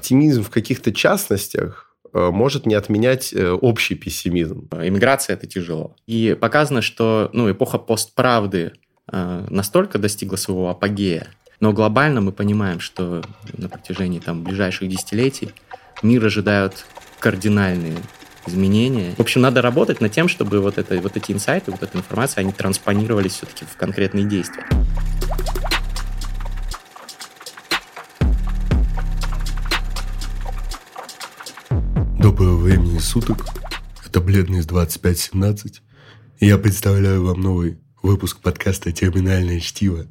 оптимизм в каких-то частностях э, может не отменять э, общий пессимизм. Иммиграция – это тяжело. И показано, что ну, эпоха постправды э, настолько достигла своего апогея, но глобально мы понимаем, что на протяжении там, ближайших десятилетий мир ожидают кардинальные изменения. В общем, надо работать над тем, чтобы вот, это, вот эти инсайты, вот эта информация, они транспонировались все-таки в конкретные действия. Доброго времени суток. Это Бледный из 2517. И я представляю вам новый выпуск подкаста «Терминальное чтиво»,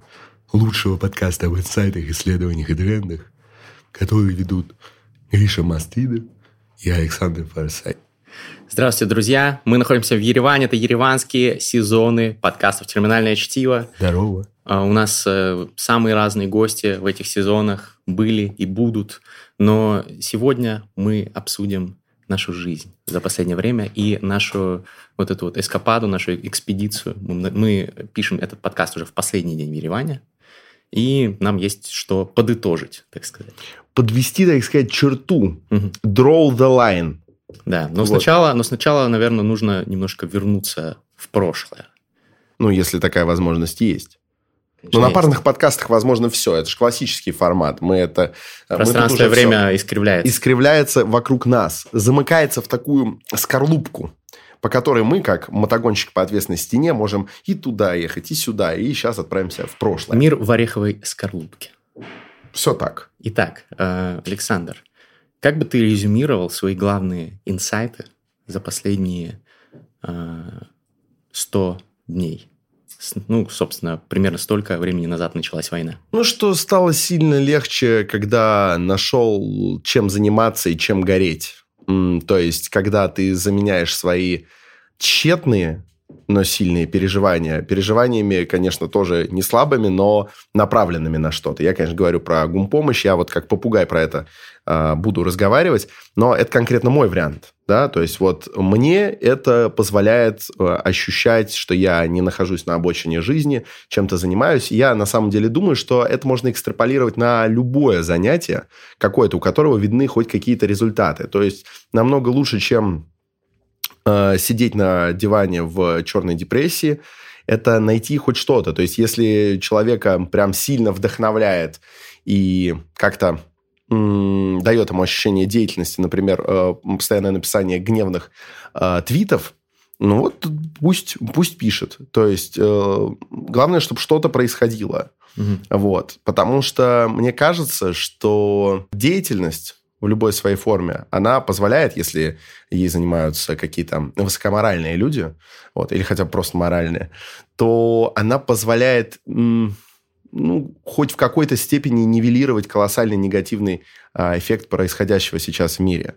лучшего подкаста об инсайтах, исследованиях и трендах, который ведут Гриша Мастрида и Александр Фарсай. Здравствуйте, друзья! Мы находимся в Ереване. Это ереванские сезоны подкастов «Терминальное чтиво». Здорово! А, у нас э, самые разные гости в этих сезонах были и будут. Но сегодня мы обсудим нашу жизнь за последнее время и нашу вот эту вот эскападу, нашу экспедицию. Мы, мы пишем этот подкаст уже в последний день в Ереване, и нам есть что подытожить, так сказать. Подвести, так сказать, черту. Угу. Draw the line. Да, но, вот. сначала, но сначала, наверное, нужно немножко вернуться в прошлое. Ну, если такая возможность есть. Но на парных подкастах возможно все. Это же классический формат. Мы это... Пространство и время все искривляется. Искривляется вокруг нас. Замыкается в такую скорлупку, по которой мы, как мотогонщик по ответственной стене, можем и туда ехать, и сюда, и сейчас отправимся в прошлое. Мир в ореховой скорлупке. Все так. Итак, э, Александр, как бы ты резюмировал свои главные инсайты за последние э, 100 дней? Ну, собственно, примерно столько времени назад началась война. Ну, что стало сильно легче, когда нашел, чем заниматься и чем гореть. То есть, когда ты заменяешь свои тщетные но сильные переживания. Переживаниями, конечно, тоже не слабыми, но направленными на что-то. Я, конечно, говорю про гумпомощь, я вот как попугай про это э, буду разговаривать, но это конкретно мой вариант. Да? То есть вот мне это позволяет э, ощущать, что я не нахожусь на обочине жизни, чем-то занимаюсь. Я на самом деле думаю, что это можно экстраполировать на любое занятие какое-то, у которого видны хоть какие-то результаты. То есть намного лучше, чем Э, сидеть на диване в черной депрессии, это найти хоть что-то. То есть, если человека прям сильно вдохновляет и как-то дает ему ощущение деятельности, например, э, постоянное написание гневных э, твитов, ну вот пусть, пусть пишет. То есть, главное, чтобы что-то происходило. Угу. Вот. Потому что мне кажется, что деятельность в любой своей форме, она позволяет, если ей занимаются какие-то высокоморальные люди, вот, или хотя бы просто моральные, то она позволяет ну, хоть в какой-то степени нивелировать колоссальный негативный а, эффект происходящего сейчас в мире.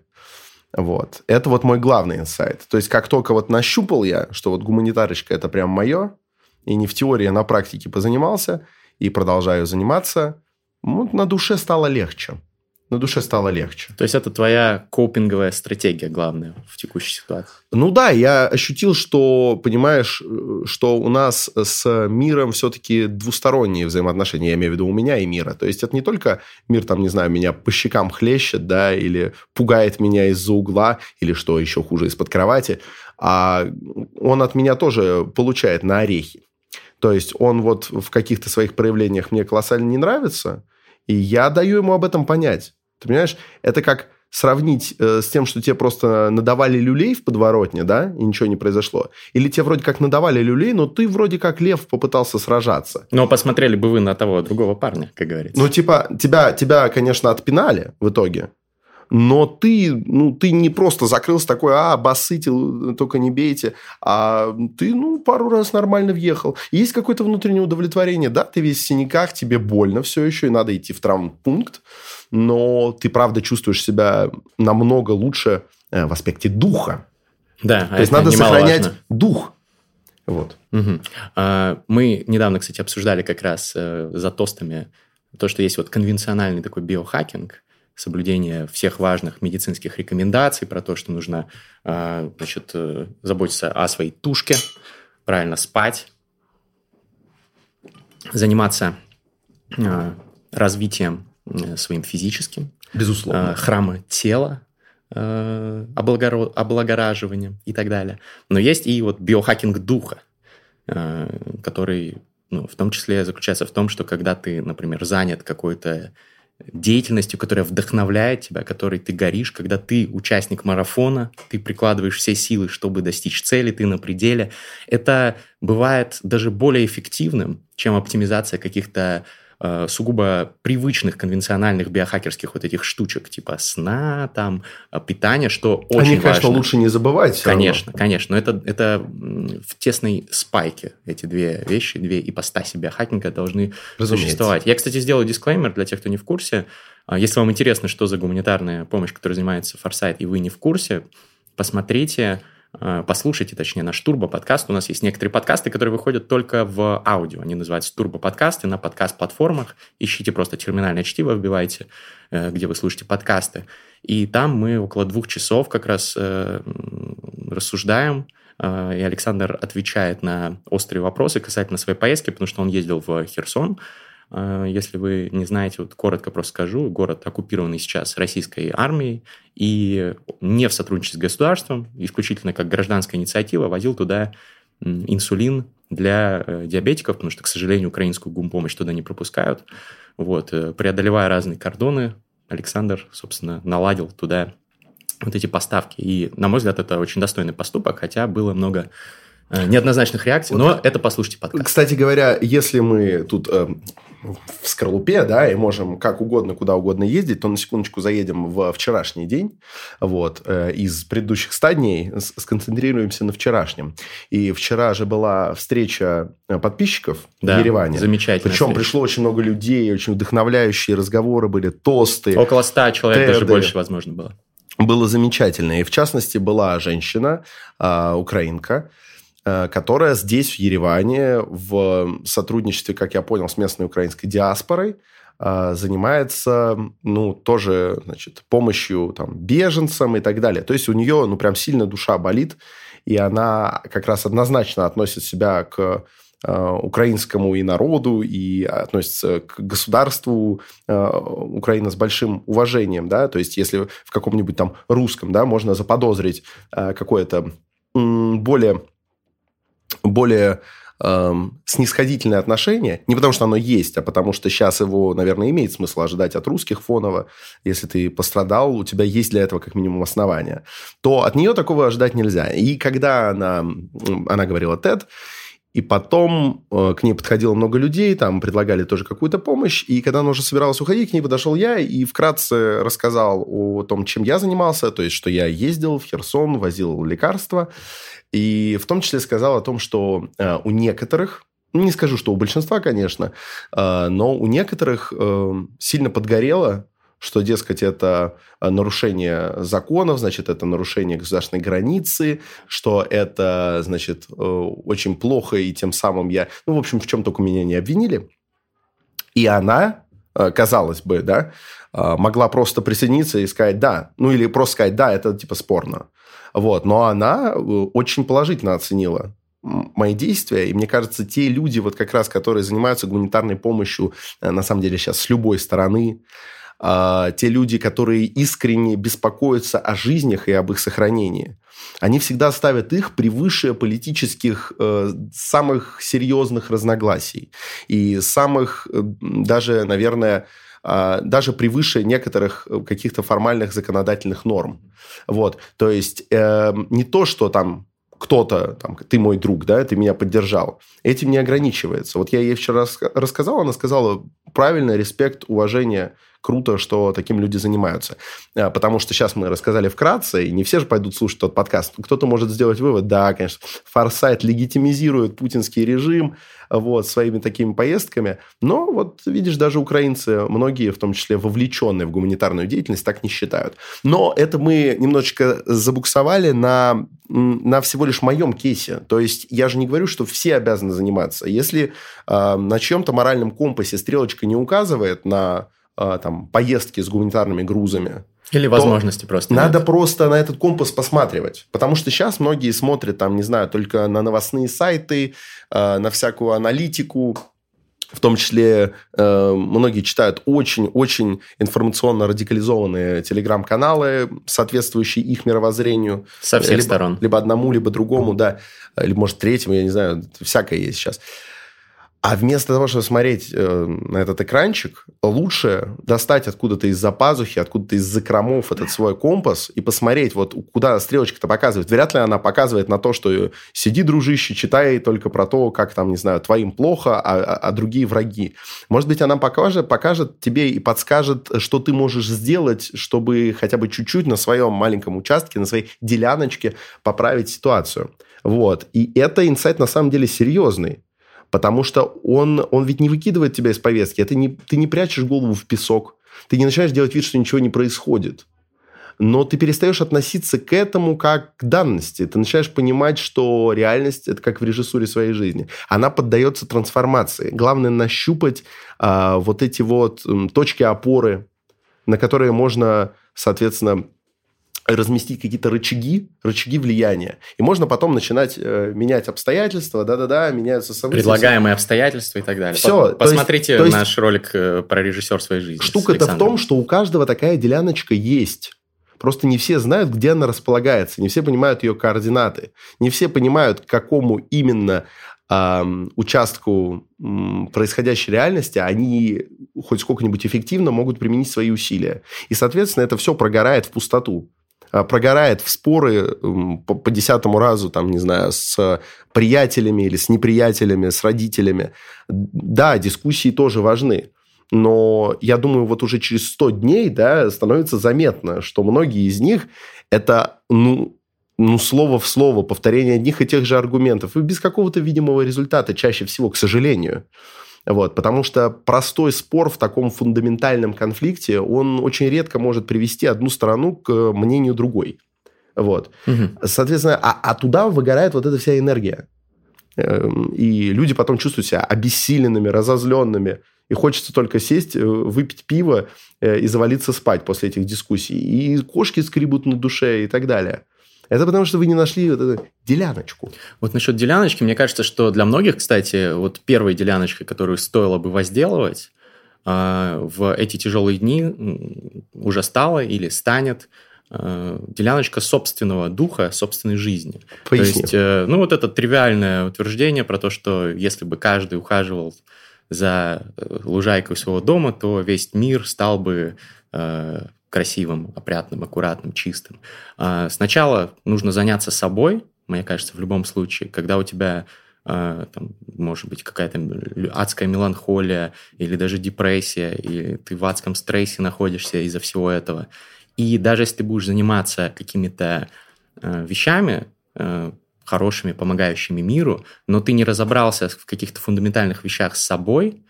Вот. Это вот мой главный инсайт. То есть, как только вот нащупал я, что вот гуманитарочка – это прям мое, и не в теории, а на практике позанимался, и продолжаю заниматься, ну, на душе стало легче на душе стало легче. То есть это твоя копинговая стратегия главная в текущей ситуации? Ну да, я ощутил, что, понимаешь, что у нас с миром все-таки двусторонние взаимоотношения, я имею в виду у меня и мира. То есть это не только мир, там, не знаю, меня по щекам хлещет, да, или пугает меня из-за угла, или что еще хуже, из-под кровати, а он от меня тоже получает на орехи. То есть он вот в каких-то своих проявлениях мне колоссально не нравится, и я даю ему об этом понять. Ты понимаешь, это как сравнить э, с тем, что тебе просто надавали люлей в подворотне, да, и ничего не произошло. Или тебе вроде как надавали люлей, но ты вроде как лев попытался сражаться. Но посмотрели бы вы на того другого парня, как говорится. Ну, типа, тебя, тебя конечно, отпинали в итоге, но ты, ну, ты не просто закрылся такой, а, басытил, только не бейте, а ты, ну, пару раз нормально въехал. Есть какое-то внутреннее удовлетворение, да, ты весь в синяках, тебе больно все еще, и надо идти в травмпункт, но ты, правда, чувствуешь себя намного лучше э, в аспекте духа. Да, То есть, надо сохранять важно. дух. Вот. Угу. Мы недавно, кстати, обсуждали как раз э, за тостами то, что есть вот конвенциональный такой биохакинг, соблюдение всех важных медицинских рекомендаций про то, что нужно а, значит, э, заботиться о своей тушке, правильно спать, заниматься а, развитием своим физическим. Безусловно. э, храма тела, э, облагораживания и так далее. Но есть и вот биохакинг духа, э, который ну, в том числе заключается в том, что когда ты, например, занят какой-то деятельностью, которая вдохновляет тебя, которой ты горишь, когда ты участник марафона, ты прикладываешь все силы, чтобы достичь цели, ты на пределе. Это бывает даже более эффективным, чем оптимизация каких-то э, сугубо привычных конвенциональных биохакерских вот этих штучек, типа сна, там, э, питания, что очень Они, важно. конечно, лучше не забывать. Конечно, конечно. Но это, это в тесной спайке эти две вещи, две ипостаси биохакинга должны Разумеется. существовать. Я, кстати, сделаю дисклеймер для тех, кто не в курсе. А, Если вам интересно, что за гуманитарная помощь, которой занимается Форсайт, и вы не в курсе, посмотрите, а, послушайте, точнее, наш Турбо-подкаст. У нас есть некоторые подкасты, которые выходят только в аудио. Они называются Турбо-подкасты на подкаст-платформах. Ищите просто терминальное чтиво, вбивайте, э, где вы слушаете подкасты. И там мы около двух часов как раз э, рассуждаем, э, и Александр отвечает на острые вопросы касательно своей поездки, потому что он ездил в Херсон. Э, Если вы не знаете, вот коротко просто скажу, город оккупированный сейчас российской армией и не в сотрудничестве с государством, исключительно как гражданская инициатива, возил туда инсулин для э, диабетиков, потому что, к сожалению, украинскую гумпомощь туда не пропускают. Вот, э, преодолевая разные кордоны, Александр, собственно, наладил туда вот эти поставки. И, на мой взгляд, это очень достойный поступок, хотя было много неоднозначных реакций, но это послушайте подкаст. Кстати говоря, если мы тут э, в скорлупе, да, и можем как угодно, куда угодно ездить, то на секундочку заедем в вчерашний день, вот, э, из предыдущих 100 дней сконцентрируемся на вчерашнем. И вчера же была встреча э, подписчиков Да, в Ереване. замечательно. Причем пришло очень много людей, очень вдохновляющие разговоры были, тосты. Около 100 человек, даже Теды. больше, возможно, было. было замечательно. И в частности была женщина, а, украинка, которая здесь, в Ереване, в сотрудничестве, как я понял, с местной украинской диаспорой, а, занимается, ну, тоже, значит, помощью там, беженцам и так далее. То есть у нее, ну, прям сильно душа болит, и она как раз однозначно относит себя к э, украинскому и народу, и относится к государству э, Украины с большим уважением, да, то есть если в каком-нибудь там русском, да, можно заподозрить э, какое-то более, более эм, снисходительное отношение, не потому что оно есть, а потому что сейчас его, наверное, имеет смысл ожидать от русских фоново, если ты пострадал, у тебя есть для этого как минимум основания, то от нее такого ожидать нельзя. И когда она, она говорила TED, и потом э, к ней подходило много людей, там предлагали тоже какую-то помощь. И когда она уже собиралась уходить, к ней подошел я и вкратце рассказал о том, чем я занимался. То есть, что я ездил в Херсон, возил лекарства. И в том числе сказал о том, что э, у некоторых, не скажу, что у большинства, конечно, э, но у некоторых э, сильно подгорело что, дескать, это нарушение законов, значит, это нарушение государственной границы, что это, значит, очень плохо, и тем самым я... Ну, в общем, в чем только меня не обвинили. И она, казалось бы, да, могла просто присоединиться и сказать «да». Ну, или просто сказать «да, это типа спорно». Вот. Но она э, очень положительно оценила мои действия. И мне кажется, те люди, вот как раз, которые занимаются гуманитарной помощью, э, на самом деле, сейчас с любой стороны, а, те люди, которые искренне беспокоятся о жизнях и об их сохранении, они всегда ставят их превыше политических э, самых серьезных разногласий и самых даже, наверное, даже превыше некоторых каких-то формальных законодательных норм. Вот, то есть э, не то, что там кто-то, там, ты мой друг, да, ты меня поддержал. Этим не ограничивается. Вот я ей вчера рассказал, она сказала, правильно, респект, уважение, круто, что таким люди занимаются. А, Потому что сейчас мы рассказали вкратце, и не все же пойдут слушать тот подкаст. Кто-то может сделать вывод, да, конечно, Форсайт легитимизирует путинский режим вот, своими такими поездками. Но вот, видишь, даже украинцы, многие, в том числе вовлеченные в гуманитарную деятельность, так не считают. Но это мы немножечко забуксовали на, на всего лишь моем кейсе. То есть я же не говорю, что все обязаны заниматься. Если э, на чьем-то моральном компасе стрелочка не указывает на там, поездки с гуманитарными грузами. Или возможности просто. Надо нет. просто на этот компас посматривать. Потому что сейчас многие смотрят, там, не знаю, только на новостные сайты, на всякую аналитику, в том числе э, многие читают очень-очень информационно радикализованные телеграм-каналы, соответствующие их мировоззрению. Со всех либо, сторон. Либо одному, либо другому, да. Или, может, третьему, я не знаю, всякое есть сейчас. А вместо того, чтобы смотреть э, на этот экранчик, лучше достать откуда-то из-за пазухи, откуда-то из закромов этот свой компас и посмотреть, вот куда стрелочка-то показывает. Вряд ли она показывает на то, что сиди, дружище, читай только про то, как там, не знаю, твоим плохо, а, а, а другие враги. Может быть, она покажет, покажет тебе и подскажет, что ты можешь сделать, чтобы хотя бы чуть-чуть на своем маленьком участке, на своей деляночке поправить ситуацию. Вот. И это инсайт на самом деле серьезный. Потому что он, он ведь не выкидывает тебя из повестки. Ты не, ты не прячешь голову в песок. Ты не начинаешь делать вид, что ничего не происходит. Но ты перестаешь относиться к этому как к данности. Ты начинаешь понимать, что реальность – это как в режиссуре своей жизни. Она поддается трансформации. Главное – нащупать а, вот эти вот м, точки опоры, на которые можно, соответственно, разместить какие-то рычаги, рычаги влияния. И можно потом начинать э, менять обстоятельства, да-да-да, меняются события. Предлагаемые обстоятельства и так далее. Все. Посмотрите то есть, наш ролик э, про режиссер своей жизни. Штука-то в том, что у каждого такая деляночка есть. Просто не все знают, где она располагается, не все понимают ее координаты, не все понимают, к какому именно участку происходящей реальности они хоть сколько-нибудь эффективно могут применить свои усилия. И, соответственно, это все прогорает в пустоту. А, прогорает в споры по, по десятому разу, там, не знаю, с приятелями или с неприятелями, с родителями. Да, дискуссии тоже важны. Но я думаю, вот уже через 100 дней да, становится заметно, что многие из них это ну, ну, слово в слово, повторение одних и тех же аргументов, и без какого-то видимого результата чаще всего, к сожалению. Вот, потому что простой спор в таком фундаментальном конфликте, он очень редко может привести одну сторону к мнению другой. Вот. Угу. Соответственно, а, а туда выгорает вот эта вся энергия. Эм, и люди потом чувствуют себя обессиленными, разозленными. И хочется только сесть, э, выпить пиво э, и завалиться спать после этих дискуссий. И кошки скребут на душе и так далее. Это потому, что вы не нашли вот эту деляночку. Вот насчет деляночки, мне кажется, что для многих, кстати, вот первой деляночкой, которую стоило бы возделывать, а, в эти тяжелые дни уже стало или станет а, деляночка собственного духа, собственной жизни. Поясни. То есть, э, ну, вот это тривиальное утверждение про то, что если бы каждый ухаживал за э, лужайкой своего дома, то весь мир стал бы э, красивым, опрятным, аккуратным, чистым. А, сначала нужно заняться собой, мне кажется, в любом случае, когда у тебя а, там, может быть, какая-то адская меланхолия или даже депрессия, и ты в адском стрессе находишься из-за всего этого. И даже если ты будешь заниматься какими-то а, вещами, хорошими, помогающими миру, но ты не разобрался в каких-то фундаментальных вещах с собой,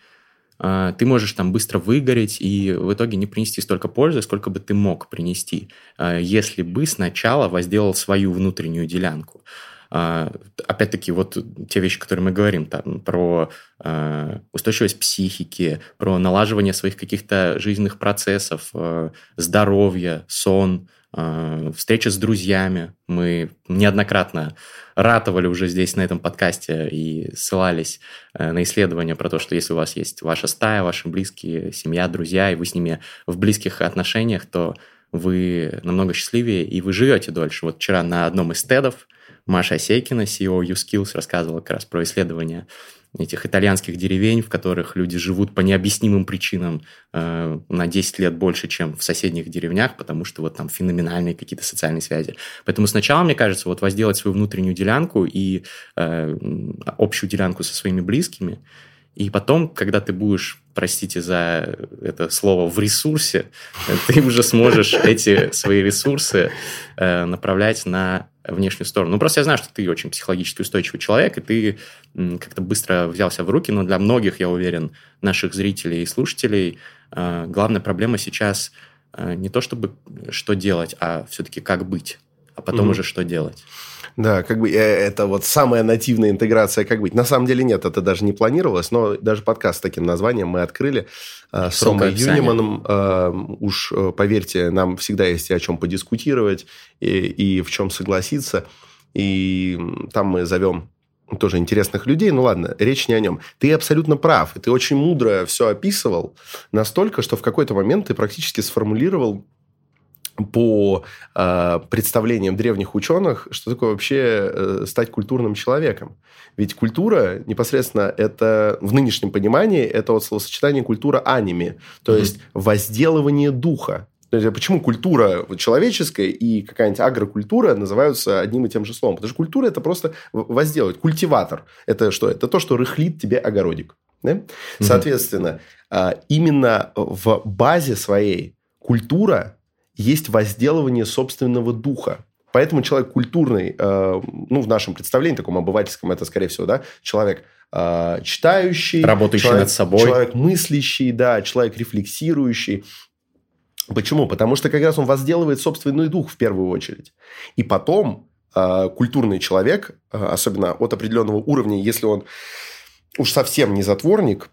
ты можешь там быстро выгореть и в итоге не принести столько пользы, сколько бы ты мог принести, а, если бы сначала возделал свою внутреннюю делянку. А, опять-таки, вот те вещи, которые мы говорим, там, про устойчивость психики, про налаживание своих каких-то жизненных процессов, здоровье, сон, встреча с друзьями. Мы неоднократно ратовали уже здесь, на этом подкасте, и ссылались э, на исследования про то, что если у вас есть ваша стая, ваши близкие, семья, друзья, и вы с ними в близких отношениях, то вы намного счастливее, и вы живете дольше. Вот вчера на одном из тедов Маша Осейкина, CEO YouSkills, рассказывала как раз про исследования этих итальянских деревень, в которых люди живут по необъяснимым причинам э, на 10 лет больше, чем в соседних деревнях, потому что вот там феноменальные какие-то социальные связи. Поэтому сначала, мне кажется, вот возделать свою внутреннюю делянку и э, общую делянку со своими близкими, и потом, когда ты будешь, простите за это слово, в ресурсе, ты уже сможешь эти свои ресурсы э, направлять на внешнюю сторону. Ну, просто я знаю, что ты очень психологически устойчивый человек, и ты как-то быстро взялся в руки, но для многих, я уверен, наших зрителей и слушателей, э, главная проблема сейчас э, не то, чтобы что делать, а все-таки как быть, а потом уже что делать. Да, как бы э, это вот самая нативная интеграция, как быть. На самом деле нет, это даже не планировалось, но даже подкаст с таким названием мы открыли с Ромой Юниманом. Уж поверьте, нам всегда есть о чем подискутировать и, и в чем согласиться. И там мы зовем тоже интересных людей. Ну ладно, речь не о нем. Ты абсолютно прав, и ты очень мудро все описывал, настолько, что в какой-то момент ты практически сформулировал по э, представлениям древних ученых, что такое вообще э, стать культурным человеком. Ведь культура непосредственно это в нынешнем понимании это вот словосочетание культура аними, то mm-hmm. есть возделывание духа. То есть, почему культура человеческая и какая-нибудь агрокультура называются одним и тем же словом? Потому что культура – это просто возделывать. Культиватор – это что? Это то, что рыхлит тебе огородик. Да? Угу. Соответственно, а, именно в базе своей культура есть возделывание собственного духа. Поэтому человек культурный, а, ну, в нашем представлении, таком обывательском, это, скорее всего, да, человек а, читающий, работающий человек, над собой, человек мыслящий, да, человек рефлексирующий, Почему? Потому что как раз он возделывает собственный дух в первую очередь. И потом э, культурный человек, э, особенно от определенного уровня, если он уж совсем не затворник,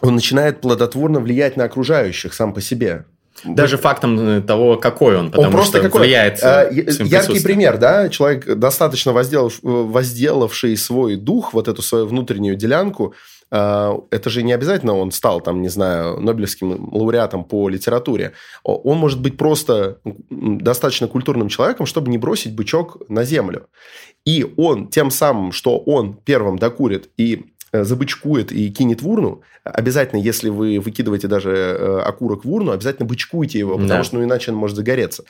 он начинает плодотворно влиять на окружающих сам по себе. Даже фактом э, того, какой он, потому он просто что какой? влияет. А, яркий пример, да, человек достаточно возделав, возделавший свой дух, вот эту свою внутреннюю делянку, это же не обязательно он стал, там, не знаю, Нобелевским лауреатом по литературе. Он может быть просто достаточно культурным человеком, чтобы не бросить бычок на землю. И он тем самым, что он первым докурит и забычкует и кинет в урну, обязательно, если вы выкидываете даже э, окурок в урну, обязательно бычкуйте его, потому да. что ну, иначе он может загореться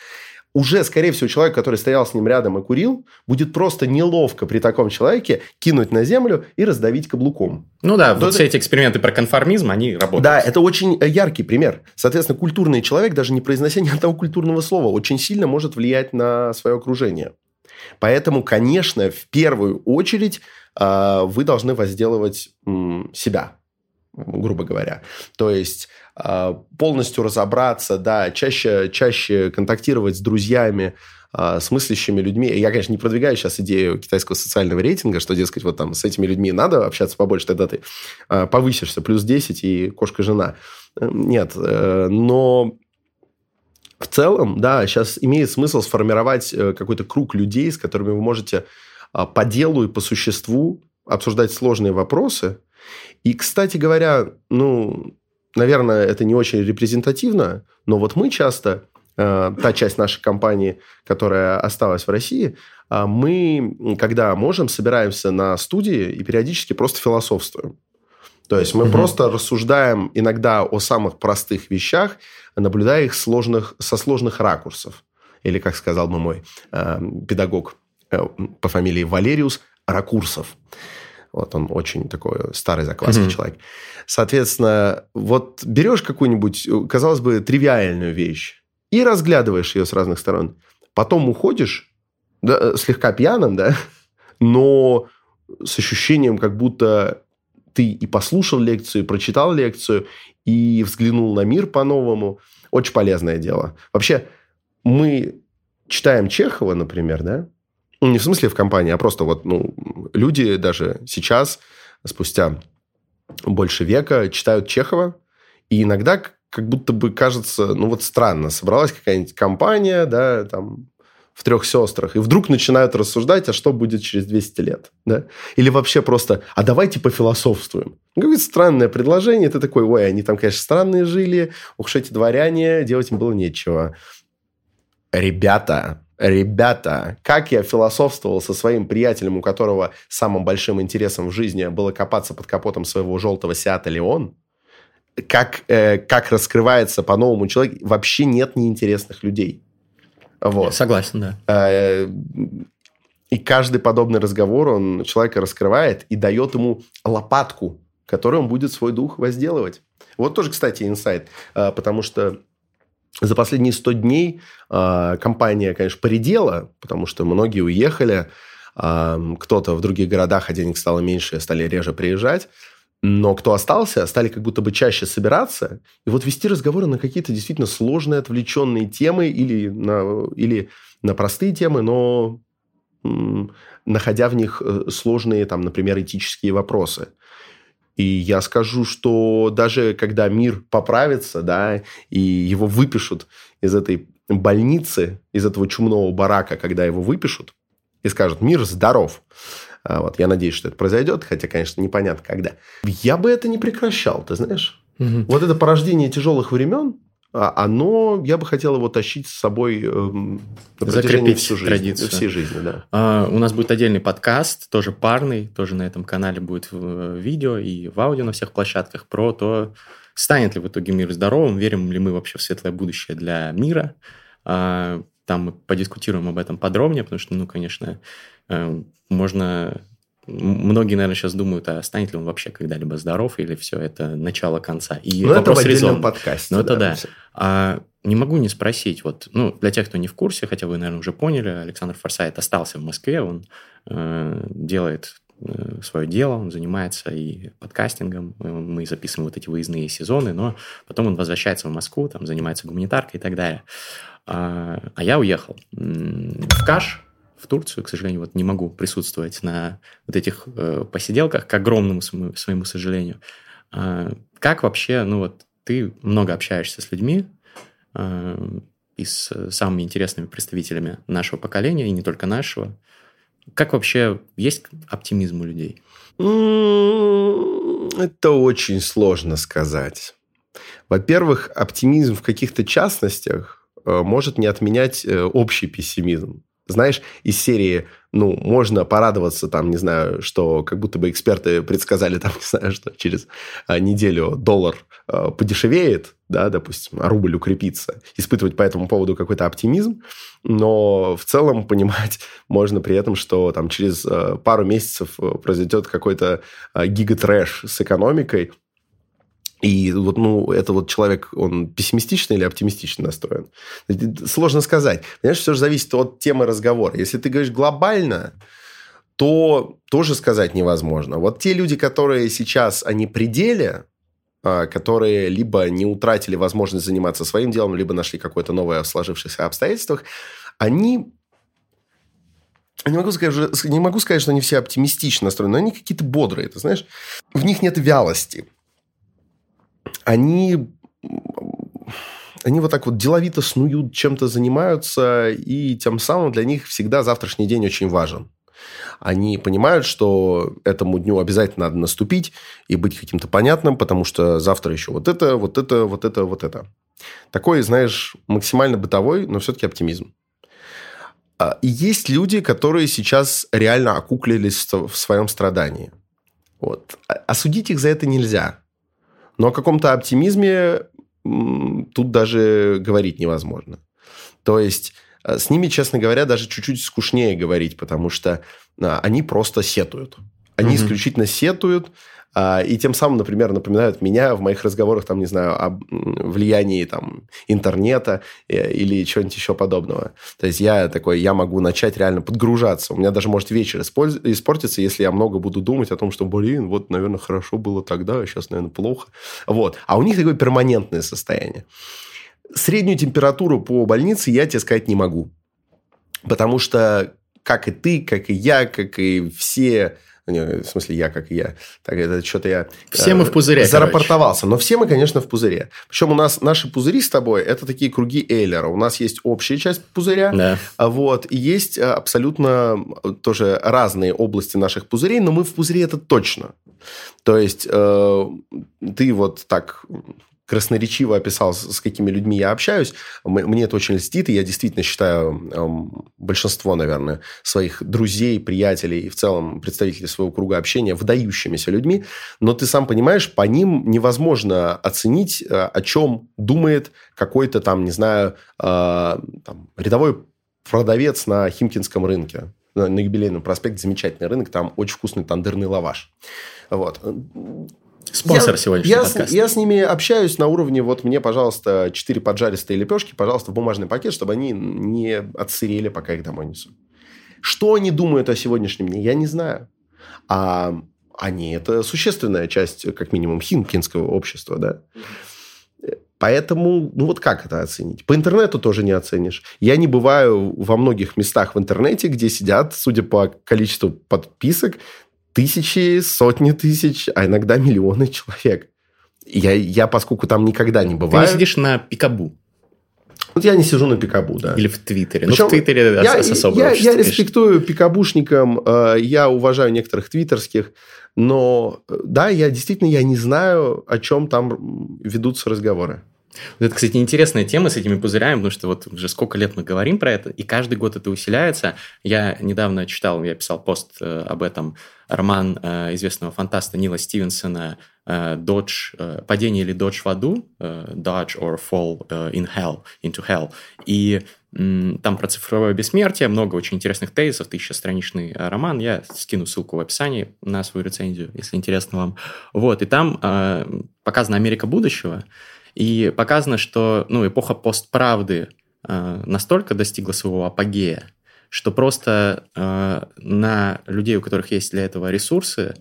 уже, скорее всего, человек, который стоял с ним рядом и курил, будет просто неловко при таком человеке кинуть на землю и раздавить каблуком. Ну да, вот это... все эти эксперименты про конформизм, они работают. Да, это очень э, яркий пример. Соответственно, культурный человек, даже не произнося ни одного культурного слова, очень сильно может влиять на свое окружение. Поэтому, конечно, в первую очередь э, вы должны возделывать себя, грубо говоря. То есть а, полностью разобраться, да, чаще, чаще контактировать с друзьями, а, с мыслящими людьми. Я, конечно, не продвигаю сейчас идею китайского социального рейтинга, что, дескать, вот там с этими людьми надо общаться побольше, тогда ты а, повысишься, плюс 10 и кошка-жена. Э, нет, э, но в целом, да, сейчас имеет смысл сформировать э, какой-то круг людей, с которыми вы можете по делу и по существу обсуждать сложные вопросы. И, кстати говоря, ну, наверное, это не очень репрезентативно, но вот мы часто, э, та часть нашей компании, которая осталась в России, э, мы, когда можем, собираемся на студии и периодически просто философствуем. То есть мы угу. просто рассуждаем иногда о самых простых вещах, наблюдая их сложных, со сложных ракурсов. Или, как сказал бы мой э, педагог э, по фамилии Валериус, ракурсов. Вот он очень такой старый заквасный mm-hmm. человек. Соответственно, вот берешь какую-нибудь, казалось бы, тривиальную вещь и разглядываешь ее с разных сторон. Потом уходишь, да, э, слегка пьяным, да, но с ощущением, как будто ты и послушал лекцию, и прочитал лекцию, и взглянул на мир по-новому. Очень полезное дело. Вообще, мы читаем Чехова, например, да, ну, не в смысле в компании, а просто вот ну, люди даже сейчас, спустя больше века, читают Чехова, и иногда как будто бы кажется, ну вот странно, собралась какая-нибудь компания, да, там, в трех сестрах, и вдруг начинают рассуждать, а что будет через 200 лет, да? Или вообще просто, а давайте пофилософствуем. Какое странное предложение, ты такой, ой, они там, конечно, странные жили, уж эти дворяне, делать им было нечего. Ребята, Ребята, как я философствовал со своим приятелем, у которого самым большим интересом в жизни было копаться под капотом своего желтого Сиата Леон, как, э, как раскрывается по-новому человек, вообще нет неинтересных людей. Вот. Согласен, да. Э, и каждый подобный разговор, он человека раскрывает и дает ему лопатку, которой он будет свой дух возделывать. Вот тоже, кстати, инсайт, э, потому что за последние 100 дней э, компания, конечно, поредела, потому что многие уехали, кто-то в других городах, а денег стало меньше, стали реже приезжать. Но кто остался, стали как будто бы чаще собираться и вот вести разговоры на какие-то действительно сложные, отвлеченные темы или на, или на простые темы, но находя в них э, сложные, там, например, этические вопросы. И я скажу, что даже когда мир поправится, да, и его выпишут из этой больницы, из этого чумного барака, когда его выпишут, и скажут, мир здоров, вот, я надеюсь, что это произойдет, хотя, конечно, непонятно когда. Я бы это не прекращал, ты знаешь. Угу. Вот это порождение тяжелых времен, а, оно, я бы хотел его тащить с собой эм, на Закрепить всю жизнь, традицию. всей жизни, да. А, у нас будет отдельный подкаст, тоже парный, тоже на этом канале будет в видео и в аудио на всех площадках про то, станет ли в итоге мир здоровым, верим ли мы вообще в светлое будущее для мира. А, там мы подискутируем об этом подробнее, потому что, ну, конечно, э, можно Многие, наверное, сейчас думают, а станет ли он вообще когда-либо здоров, или все это начало конца. И ну, это в отдельном подкасте. Ну, это да. да. А, не могу не спросить, вот, ну, для тех, кто не в курсе, хотя вы, наверное, уже поняли, Александр Форсайт остался в Москве, он э, делает э, свое дело, он занимается и подкастингом, мы записываем вот эти выездные сезоны, но потом он возвращается в Москву, там занимается гуманитаркой и так далее. А, а я уехал в Каш, в Турцию, к сожалению, вот не могу присутствовать на вот этих э, посиделках, к огромному своему, своему сожалению. Э, как вообще, ну вот ты много общаешься с людьми э, и с самыми интересными представителями нашего поколения, и не только нашего. Как вообще есть оптимизм у людей? Это очень сложно сказать. Во-первых, оптимизм в каких-то частностях э, может не отменять э, общий пессимизм знаешь, из серии, ну, можно порадоваться, там, не знаю, что как будто бы эксперты предсказали, там, не знаю, что через а, неделю доллар а, подешевеет, да, допустим, а рубль укрепится, испытывать по этому поводу какой-то оптимизм, но в целом понимать можно при этом, что там через а, пару месяцев э, произойдет какой-то а, гигатрэш с экономикой, и вот, ну, это вот человек, он пессимистично или оптимистично настроен? Сложно сказать. Понимаешь, все же зависит от темы разговора. Если ты говоришь глобально, то тоже сказать невозможно. Вот те люди, которые сейчас, они пределе, а, которые либо не утратили возможность заниматься своим делом, либо нашли какое-то новое в сложившихся обстоятельствах, они не могу, сказать, не могу сказать, что они все оптимистично настроены, но они какие-то бодрые, ты знаешь. В них нет вялости они они вот так вот деловито снуют, чем-то занимаются, и тем самым для них всегда завтрашний день очень важен. Они понимают, что этому дню обязательно надо наступить и быть каким-то понятным, потому что завтра еще вот это, вот это, вот это, вот это. Такой, знаешь, максимально бытовой, но все-таки оптимизм. А, и есть люди, которые сейчас реально окуклились в своем страдании. Вот. А, осудить их за это нельзя. Но о каком-то оптимизме тут даже говорить невозможно. То есть э, с ними, честно говоря, даже чуть-чуть скучнее говорить, потому что а, они просто сетуют. Они угу. исключительно сетуют, и тем самым, например, напоминают меня в моих разговорах, там, не знаю, о влиянии там, интернета э, или чего-нибудь еще подобного. То есть я такой, я могу начать реально подгружаться. У меня даже может вечер испортиться, если я много буду думать о том, что, блин, вот, наверное, хорошо было тогда, а сейчас, наверное, плохо. Вот. А у них такое перманентное состояние. Среднюю температуру по больнице я тебе сказать не могу. Потому что как и ты, как и я, как и все не, в смысле, я как я. Так, это что-то я... Все э, мы в пузыре, Зарапортовался. Короче. Но все мы, конечно, в пузыре. Причем у нас наши пузыри с тобой, это такие круги Эйлера. У нас есть общая часть пузыря. Да. А вот. И есть э, абсолютно э, тоже разные области наших пузырей, но мы в пузыре это точно. То есть, э, ты вот так красноречиво описал, с какими людьми я общаюсь. Мне это очень льстит, и я действительно считаю эм, большинство, наверное, своих друзей, приятелей и в целом представителей своего круга общения выдающимися людьми. Но ты сам понимаешь, по ним невозможно оценить, э, о чем думает какой-то там, не знаю, э, там, рядовой продавец на Химкинском рынке на юбилейном проспекте замечательный рынок, там очень вкусный тандырный лаваш. Вот. Спонсор я, сегодняшнего я подкаста. Я с ними общаюсь на уровне, вот мне, пожалуйста, 4 поджаристые лепешки, пожалуйста, в бумажный пакет, чтобы они не отсырели, пока их домой несу. Что они думают о сегодняшнем дне, я не знаю. А они – это существенная часть, как минимум, химкинского общества, да. Поэтому, ну вот как это оценить? По интернету тоже не оценишь. Я не бываю во многих местах в интернете, где сидят, судя по количеству подписок, тысячи, сотни тысяч, а иногда миллионы человек. Я, я поскольку там никогда не бываю... Ты не сидишь на пикабу. Вот я не сижу на пикабу, да. Или в Твиттере. Причем ну, в Твиттере я, особо я, общество, я конечно. респектую пикабушникам, э, я уважаю некоторых твиттерских, но э, да, я действительно я не знаю, о чем там ведутся разговоры. Вот Это, кстати, интересная тема с этими пузырями, потому что вот уже сколько лет мы говорим про это, и каждый год это усиляется. Я недавно читал, я писал пост э, об этом, роман э, известного фантаста Нила Стивенсона «Dodge», э, «Падение или додж в аду», «Dodge or Fall in Hell», «Into Hell». И там про цифровое бессмертие, много очень интересных тезисов, тысячастраничный э, роман. Я скину ссылку в описании на свою рецензию, если интересно вам. Вот, и там показана Америка будущего, и показано, что ну, эпоха постправды э, настолько достигла своего апогея, что просто э, на людей, у которых есть для этого ресурсы,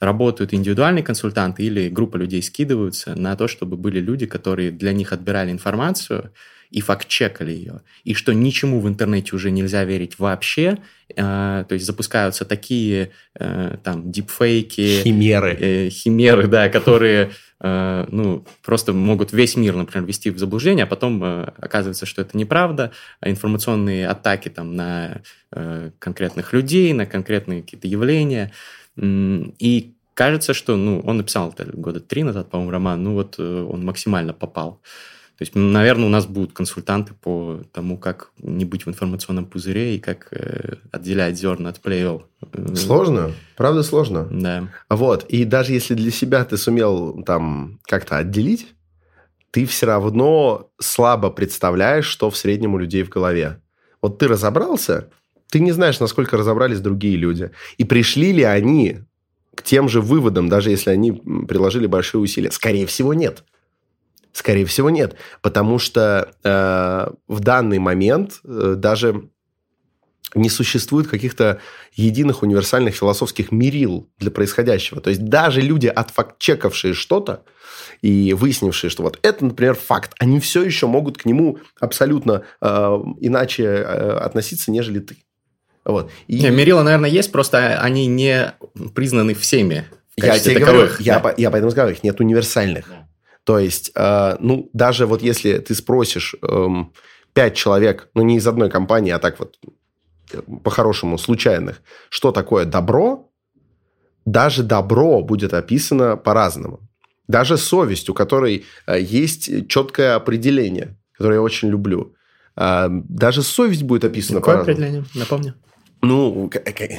работают индивидуальные консультанты или группа людей скидываются на то, чтобы были люди, которые для них отбирали информацию и факт-чекали ее. И что ничему в интернете уже нельзя верить вообще. Э, то есть запускаются такие э, там дипфейки, Химеры. э, химеры, да, которые ну, просто могут весь мир, например, ввести в заблуждение, а потом э, оказывается, что это неправда. А информационные атаки там на э, конкретных людей, на конкретные какие-то явления. И кажется, что, ну, он написал это года три назад, по-моему, роман, ну вот э, он максимально попал. То есть, наверное, у нас будут консультанты по тому, как не быть в информационном пузыре и как э, отделять зерна от плевел. Э, Сложно, правда сложно. Да. Вот, и даже если для себя ты сумел там как-то отделить, ты все равно слабо представляешь, что в среднем у людей в голове. Вот ты разобрался, ты не знаешь, насколько разобрались другие люди. И пришли ли они к тем же выводам, даже если они приложили большие усилия? Скорее всего, нет. Скорее всего, нет. Потому что э, в данный момент э, даже не существует каких-то единых универсальных философских мерил для происходящего. То есть даже люди, отфакт-чекавшие что-то и выяснившие, что вот это, например, факт, они все еще могут к нему абсолютно э, иначе э, относиться, нежели ты. Вот. И Не, мерила, наверное, есть, просто они не признаны всеми я тебе таковых. говорю, я, Да. по- я поэтому сказал, их нет универсальных. То есть, э, ну, даже вот если ты спросишь эм, пять человек, ну, не из одной компании, а так вот э, по-хорошему случайных, что такое добро, даже добро будет описано по-разному. Даже совесть, у которой э, есть четкое определение, которое я очень люблю. Э, даже совесть будет описана Какое определение? Напомню. Ну,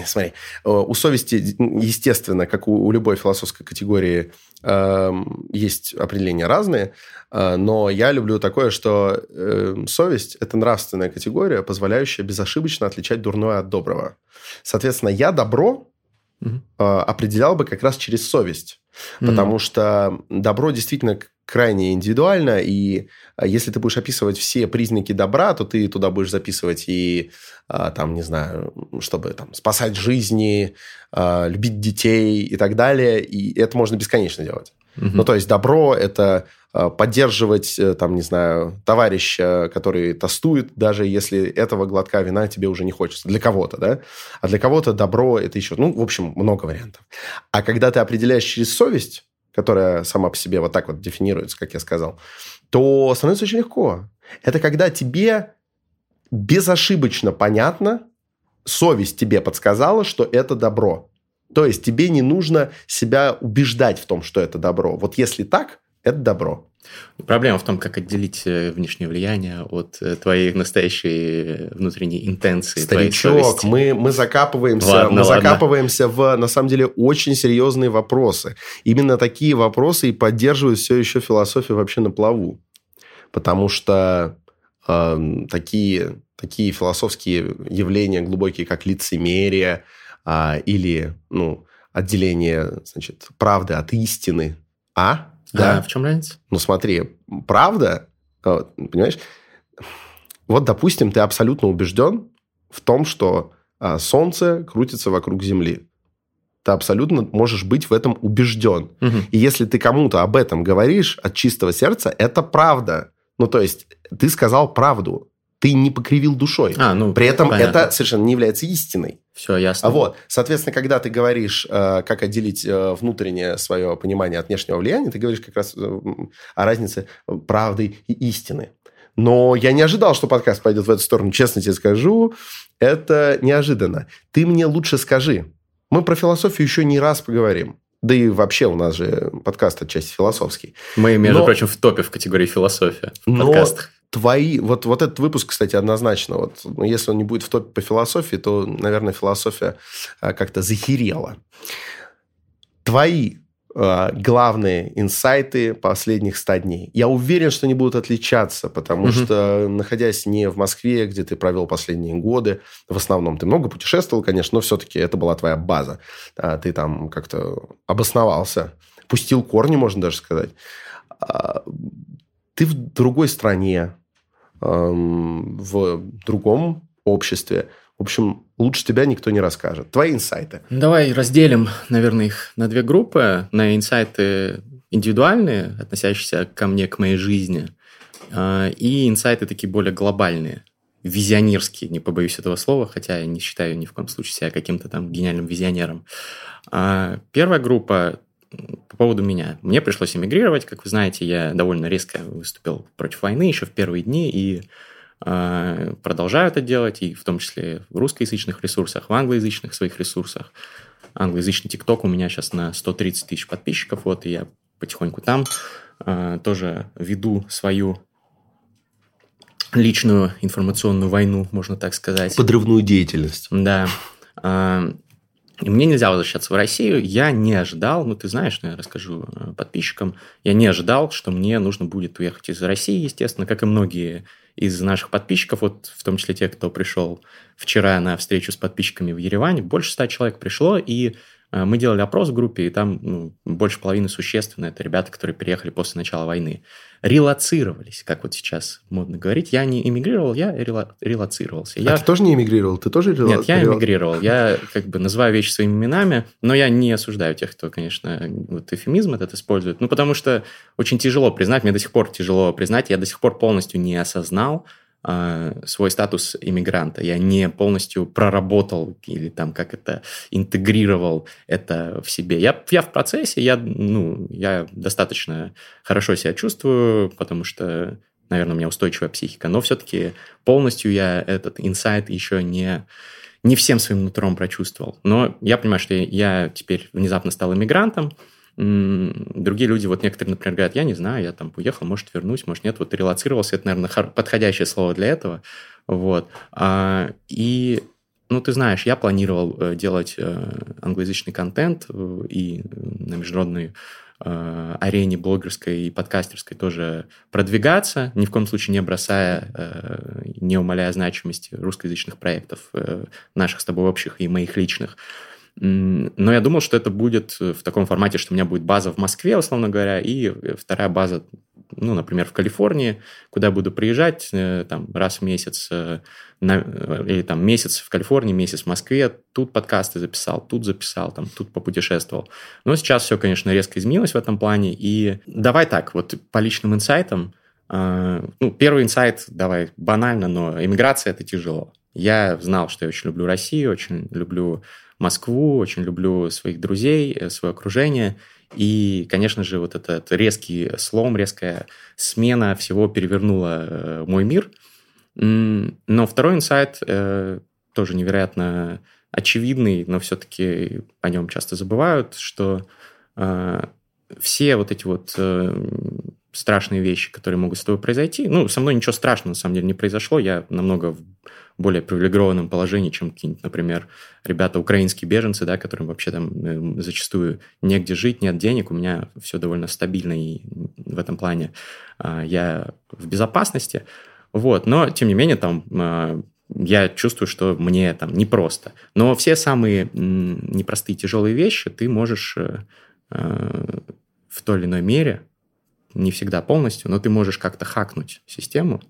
смотри, э, у совести, естественно, как у, любой философской категории, эм, есть определения разные, э, но я люблю такое, что э, совесть – это нравственная категория, позволяющая безошибочно отличать дурное от доброго. Соответственно, я добро э, определял бы как раз через совесть. Потому что добро действительно крайне индивидуально, и а, если ты будешь описывать все признаки добра, то ты туда будешь записывать и, а, там, не знаю, чтобы там, спасать жизни, а, любить детей и так далее, и это можно бесконечно делать. Мгм. Ну, то есть добро – это поддерживать, э, там, не знаю, товарища, который тостует, даже если этого глотка вина тебе уже не хочется. Для кого-то, да? А для кого-то добро – это еще, ну, в общем, много вариантов. А когда ты определяешь через совесть, которая сама по себе вот так вот дефинируется, как я сказал, то становится очень легко. Это когда тебе безошибочно понятно, совесть тебе подсказала, что это добро. То есть тебе не нужно себя убеждать в том, что это добро. Вот если так, это добро. Проблема в том, как отделить э, внешнее влияние от э, твоей настоящей э, внутренней интенции, Старичок, мы, мы закапываемся, Ладно, мы ладно. закапываемся в, на самом деле, очень серьезные вопросы. Именно такие вопросы и поддерживают все еще философию вообще на плаву. Потому что э, такие, такие философские явления глубокие, как лицемерие а, или ну, отделение значит, правды от истины. А? А в чем разница? Ну, смотри, правда, э, понимаешь, вот, допустим, ты абсолютно убежден в том, что а, Солнце крутится вокруг Земли. Ты абсолютно можешь быть в этом убежден. Мгм. И если ты кому-то об этом говоришь от чистого сердца, это правда. Ну, то есть, ты сказал правду. Ты не покривил душой. А, ну, При этом понятно. это совершенно не является истиной. Все, ясно. А вот, соответственно, когда ты говоришь, э, как отделить э, внутреннее свое понимание от внешнего влияния, ты говоришь как раз э, о разнице правды и истины. Но я не ожидал, что подкаст пойдет в эту сторону. Честно тебе скажу, это неожиданно. Ты мне лучше скажи. Мы про философию еще не раз поговорим. Да и вообще у нас же подкаст отчасти философский. Мы, между Но- прочим, в топе в категории философия в Но подкастах. Твои... Вот, вот этот выпуск, кстати, однозначно. Вот, ну, если он не будет в топе по философии, то, наверное, философия а, как-то захерела. Твои а, главные инсайты последних 100 дней. Я уверен, что они будут отличаться, потому Мгм. что, находясь не в Москве, где ты провел последние годы, в основном ты много путешествовал, конечно, но все-таки это была твоя база. А, Ты там как-то обосновался, пустил корни, можно даже сказать. Ты в другой стране, в другом обществе. В общем, лучше тебя никто не расскажет. Твои инсайты. Ну, Давай разделим, наверное, их на две группы. На инсайты индивидуальные, относящиеся ко мне, к моей жизни, а, и инсайты такие более глобальные, визионерские, не побоюсь этого слова, хотя я не считаю ни в коем случае себя каким-то там гениальным визионером. А, Первая группа по поводу меня. Мне пришлось эмигрировать, как вы знаете, я довольно резко выступил против войны еще в первые дни, и а, продолжаю это делать, и в том числе в русскоязычных ресурсах, в англоязычных своих ресурсах. Англоязычный ТикТок у меня сейчас на 130 тысяч подписчиков, вот, и я потихоньку там а, тоже веду свою личную информационную войну, можно так сказать. Подрывную деятельность. Да. А, Мне нельзя возвращаться в Россию. Я не ожидал, ну ты знаешь, но я расскажу э, подписчикам, я не ожидал, что мне нужно будет уехать из России, естественно, как и многие из наших подписчиков, вот в том числе те, кто пришел вчера на встречу с подписчиками в Ереване, больше ста человек пришло, и мы делали опрос в группе, и там ну, больше половины существенно это ребята, которые переехали после начала войны. Релацировались, как вот сейчас модно говорить. Я не эмигрировал, я рела- релацировался. Я... А ты тоже не эмигрировал? Ты тоже рела- Нет, я рела- эмигрировал. Я как бы называю вещи своими именами, но я не осуждаю тех, кто, конечно, вот эфемизм этот использует. Ну, потому что очень тяжело признать, мне до сих пор тяжело признать, я до сих пор полностью не осознал э, свой статус иммигранта. Я не полностью проработал или там как это интегрировал это в себе. Я, я в процессе, я, ну, я достаточно хорошо себя чувствую, потому что, наверное, у меня устойчивая психика, но все-таки полностью я этот инсайт еще не, не всем своим нутром прочувствовал. Но я понимаю, что я теперь внезапно стал иммигрантом, Другие люди, вот некоторые, например, говорят, я не знаю, я там уехал, может, вернусь, может, нет. Вот релацировался, это, наверное, подходящее слово для этого. Вот. А, И, ну, ты знаешь, я планировал э, делать э, англоязычный контент э, и на международной арене блогерской и подкастерской тоже продвигаться, ни в коем случае не бросая, не умаляя значимости русскоязычных проектов, наших с тобой общих и моих личных. Но я думал, что это будет в таком формате, что у меня будет база в Москве, условно говоря, и вторая база, ну, например, в Калифорнии, куда я буду приезжать э, там раз в месяц, э, на- э, или там месяц в Калифорнии, месяц в Москве, тут подкасты записал, тут записал, там, тут попутешествовал. Но сейчас все, конечно, резко изменилось в этом плане, и давай так, вот по личным инсайтам, э, ну, первый инсайт, давай, банально, но иммиграция – это тяжело. Я знал, что я очень люблю Россию, очень люблю Москву, очень люблю своих друзей, э, свое окружение. И, конечно же, вот этот резкий слом, резкая смена всего перевернула э, мой мир. Но второй инсайт э, тоже невероятно очевидный, но все-таки о нем часто забывают, что все вот эти вот страшные вещи, которые могут с тобой произойти, ну, со мной ничего страшного на самом деле не произошло, я намного в более привилегированном положении, чем какие-нибудь, например, ребята, украинские беженцы, да, которым вообще там э, зачастую негде жить, нет денег, у меня все довольно стабильно и в этом плане а, я в безопасности, вот, но, тем не менее, там а, я чувствую, что мне там непросто. Но все самые непростые, тяжелые вещи ты можешь э, э, в той или иной мере, не всегда полностью, но ты можешь как-то хакнуть систему,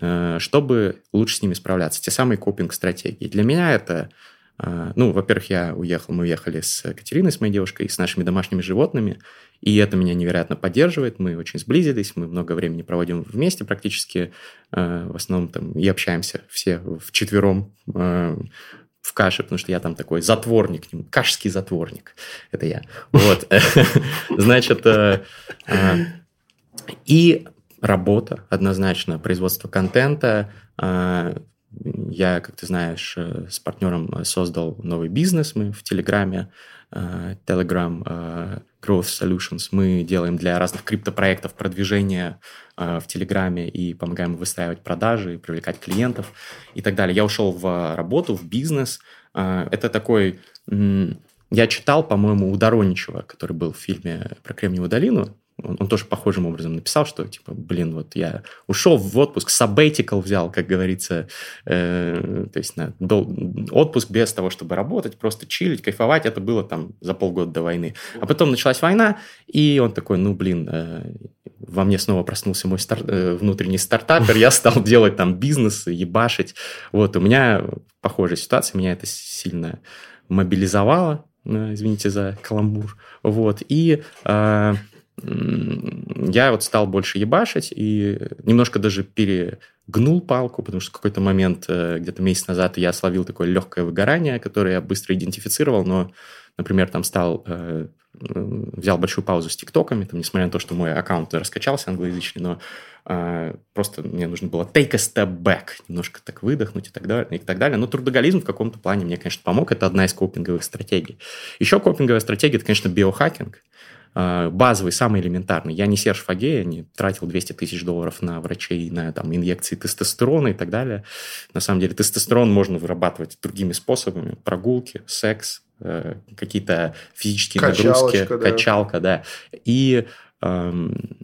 э, чтобы лучше с ними справляться. Те самые копинг-стратегии. Для меня это, э, ну, во-первых, я уехал, мы уехали с Катериной, с моей девушкой, с нашими домашними животными, и это меня невероятно поддерживает. Мы очень сблизились, мы много времени проводим вместе практически, э, в основном там и общаемся все вчетвером в каше, потому что я там такой затворник, кашский затворник. Это я. Вот. Значит, и работа, однозначно, производство контента. А, я, как ты знаешь, э, с партнером создал новый бизнес. Мы в Телеграме, э, Telegram э, Growth Solutions. Мы делаем для разных криптопроектов продвижение в Телеграме и помогаем выстраивать продажи, привлекать клиентов и так далее. Я ушел в работу, в бизнес. Это такой... Я читал, по-моему, у Дороничева, который был в фильме про Кремниевую долину, он, он тоже похожим образом написал, что, типа, блин, вот я ушел в отпуск, sabbatical взял, как говорится, э, то есть на, дол, отпуск без того, чтобы работать, просто чилить, кайфовать, это было там за полгода до войны. А потом началась война, и он такой, ну, блин, э, во мне снова проснулся мой стар, э, внутренний стартапер, я стал делать там бизнес, ебашить. Вот, у меня похожая ситуация, меня это сильно мобилизовало, э, извините за каламбур, вот, и... Э, я вот стал больше ебашить и немножко даже перегнул палку, потому что в какой-то момент, э, где-то месяц назад, я словил такое легкое выгорание, которое я быстро идентифицировал, но, например, там стал э, взял большую паузу с тиктоками, там, несмотря на то, что мой аккаунт раскачался англоязычный, но э, просто мне нужно было take a step back, немножко так выдохнуть и так далее. И так далее. Но трудоголизм в каком-то плане мне, конечно, помог. Это одна из копинговых стратегий. Еще копинговая стратегия – это, конечно, биохакинг. А, базовый, самый элементарный. Я не Серж Фагея, не тратил 200 тысяч долларов на врачей, на там, инъекции тестостерона и так далее. На самом деле тестостерон можно вырабатывать другими способами. Прогулки, секс, э, какие-то физические нагрузки, да. качалка, да. И эм,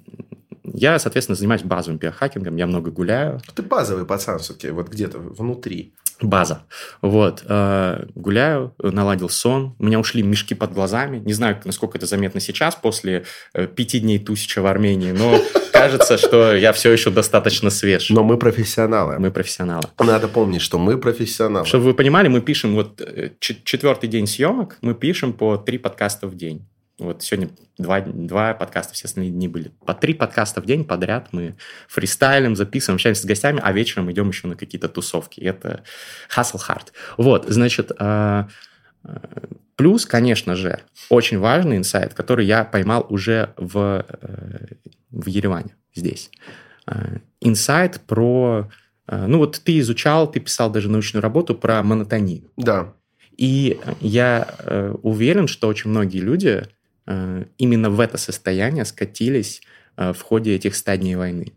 я, соответственно, занимаюсь базовым биохакингом, я много гуляю. Ты базовый пацан все-таки, вот где-то внутри база. Вот. Э, гуляю, наладил сон. У меня ушли мешки под глазами. Не знаю, насколько это заметно сейчас, после э, пяти дней тусича в Армении, но кажется, что я все еще достаточно свеж. Но мы профессионалы. Мы профессионалы. Надо помнить, что мы профессионалы. Чтобы вы понимали, мы пишем вот э, четвертый день съемок, мы пишем по три подкаста в день. Вот сегодня два, два подкаста, все остальные дни были. По три подкаста в день подряд мы фристайлим, записываем, общаемся с гостями, а вечером идем еще на какие-то тусовки. Это hustle hard. Вот, значит, а, а, плюс, конечно же, очень важный инсайт, который я поймал уже в, э, в Ереване, здесь. А, инсайт про... Ну вот ты изучал, ты писал даже научную работу про монотонию. Да. И я э, уверен, что очень многие люди именно в это состояние скатились э, в ходе этих стадий войны.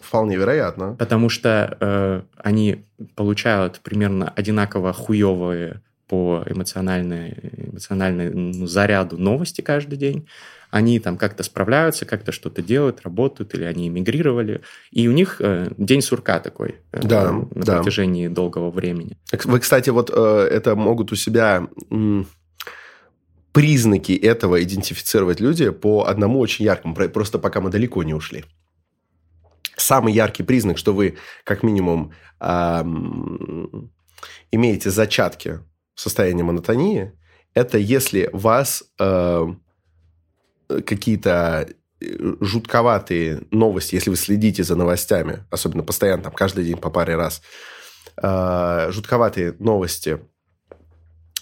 Вполне вероятно. Потому что э, они получают примерно одинаково хуевые по эмоциональной, эмоциональной ну, заряду новости каждый день. Они там как-то справляются, как-то что-то делают, работают, или они эмигрировали. И у них э, день сурка такой э, да, на да. протяжении долгого времени. Вы, кстати, вот э, это могут у себя признаки этого идентифицировать люди по одному очень яркому, просто пока мы далеко не ушли. Самый яркий признак, что вы как минимум эм, имеете зачатки состояния монотонии, это если вас э, какие-то жутковатые новости, если вы следите за новостями, особенно постоянно, там, каждый день по паре раз, э, жутковатые новости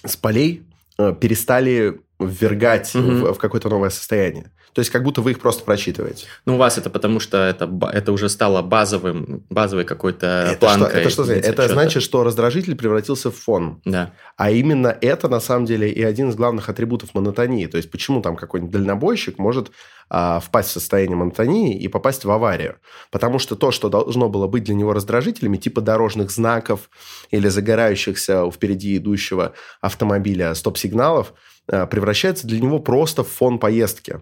с полей Э, перестали ввергать угу. в, в какое-то новое состояние. То есть, как будто вы их просто прочитываете. Ну, у вас это потому, что это, это уже стало базовым, базовой какой-то это планкой. Что, это что значит? Это значит, что раздражитель превратился в фон. Да. А именно это, на самом деле, и один из главных атрибутов монотонии. То есть, почему там какой-нибудь дальнобойщик может а, впасть в состояние монотонии и попасть в аварию? Потому что то, что должно было быть для него раздражителями, типа дорожных знаков или загорающихся впереди идущего автомобиля стоп-сигналов, превращается для него просто в фон поездки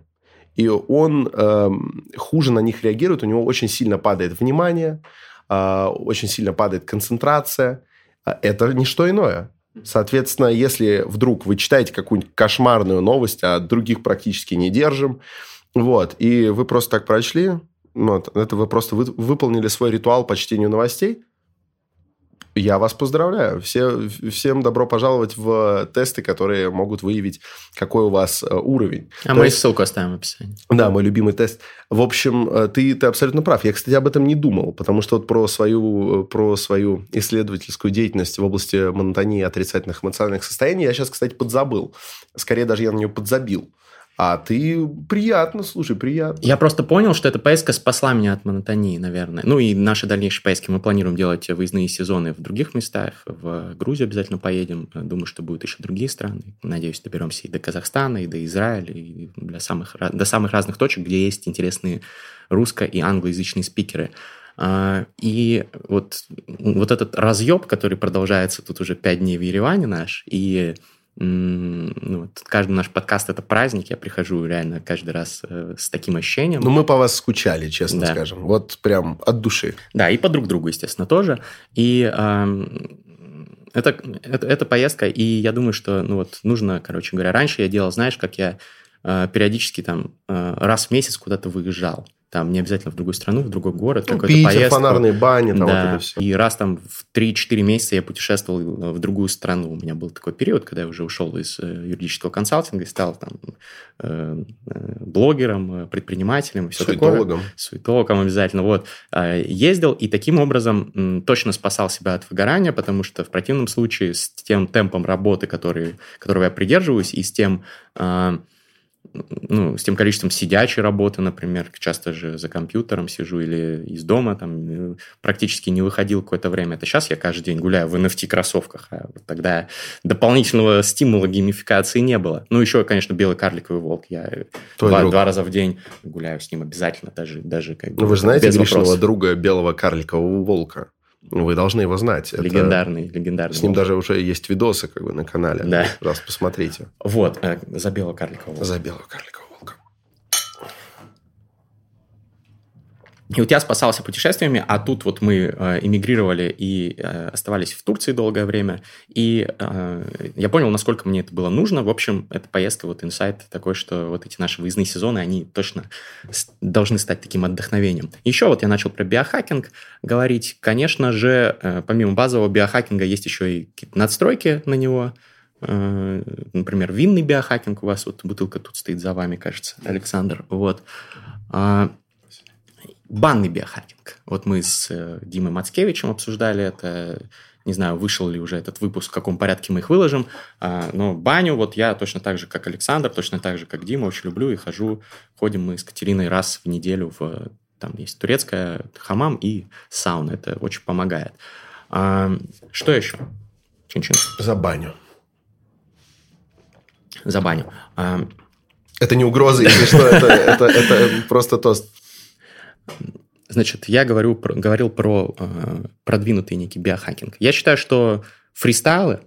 и он э, хуже на них реагирует, у него очень сильно падает внимание, э, очень сильно падает концентрация. А это не что иное. Соответственно, если вдруг вы читаете какую-нибудь кошмарную новость, а других практически не держим, вот, и вы просто так прочли, вот, это вы просто вы, выполнили свой ритуал по чтению новостей, я вас поздравляю. Все, всем добро пожаловать в тесты, которые могут выявить, какой у вас э, уровень. А То мы есть... ссылку оставим в описании. Да, мой любимый тест. В общем, э, ты, ты абсолютно прав. Я, кстати, об этом не думал, потому что вот про свою, про свою исследовательскую деятельность в области монотонии отрицательных эмоциональных состояний я сейчас, кстати, подзабыл. Скорее даже я на нее подзабил. А ты приятно, слушай, приятно. Я просто понял, что эта поездка спасла меня от монотонии, наверное. Ну и наши дальнейшие поездки мы планируем делать выездные сезоны в других местах. В Грузию обязательно поедем. Думаю, что будут еще другие страны. Надеюсь, доберемся и до Казахстана, и до Израиля, и для самых, до самых разных точек, где есть интересные русско- и англоязычные спикеры. А, и вот, вот этот разъеб, который продолжается тут уже пять дней в Ереване наш, и ну, вот каждый наш подкаст это праздник, я прихожу реально каждый раз э, с таким ощущением. Ну, мы по вас скучали, честно да. скажем. Вот прям от души. Да, и по друг другу, естественно, тоже. И э, это, это, это поездка, и я думаю, что, ну вот, нужно, короче говоря, раньше я делал, знаешь, как я э, периодически там э, раз в месяц куда-то выезжал там не обязательно в другую страну, в другой город, ну, какой-то поездку. фонарные бани, там да. вот это все. И раз там в 3-4 месяца я путешествовал в другую страну. У меня был такой период, когда я уже ушел из э, юридического консалтинга и стал там э, э, блогером, предпринимателем и все Суетологом. такое. Суетологом обязательно. Вот. Ездил и таким образом точно спасал себя от выгорания, потому что в противном случае с тем темпом работы, который, которого я придерживаюсь, и с тем ну, с тем количеством сидячей работы, например, часто же за компьютером сижу или из дома, там, практически не выходил какое-то время. Это сейчас я каждый день гуляю в NFT-кроссовках, а вот тогда дополнительного стимула геймификации не было. Ну, еще, конечно, белый карликовый волк. Я два, два раза в день гуляю с ним обязательно, даже, даже как бы, Ну, вы знаете Гришного друга белого карликового волка? Вы должны его знать. Легендарный, Это... легендарный. С ним даже уже есть видосы как бы на канале. Да. Раз посмотрите. Вот, э, за белого волка. За белого карликового И вот я спасался путешествиями, а тут вот мы э, эмигрировали и э, оставались в Турции долгое время. И э, я понял, насколько мне это было нужно. В общем, эта поездка, вот инсайт такой, что вот эти наши выездные сезоны, они точно должны стать таким отдохновением. Еще вот я начал про биохакинг говорить. Конечно же, помимо базового биохакинга есть еще и какие-то надстройки на него. Например, винный биохакинг у вас, вот бутылка тут стоит за вами, кажется, Александр. Вот. Банный биохакинг. Вот мы с э, Димой Мацкевичем обсуждали это. Не знаю, вышел ли уже этот выпуск, в каком порядке мы их выложим. А, но баню вот я точно так же, как Александр, точно так же, как Дима, очень люблю и хожу. Ходим мы с Катериной раз в неделю в... Там есть турецкая хамам и сауна. Это очень помогает. А, что еще? Чин-чин. За баню. За баню. А, это не угроза, если что, это, это, это просто тост. Значит, я говорю, говорил про э, продвинутый некий биохакинг. Я считаю, что фристайлы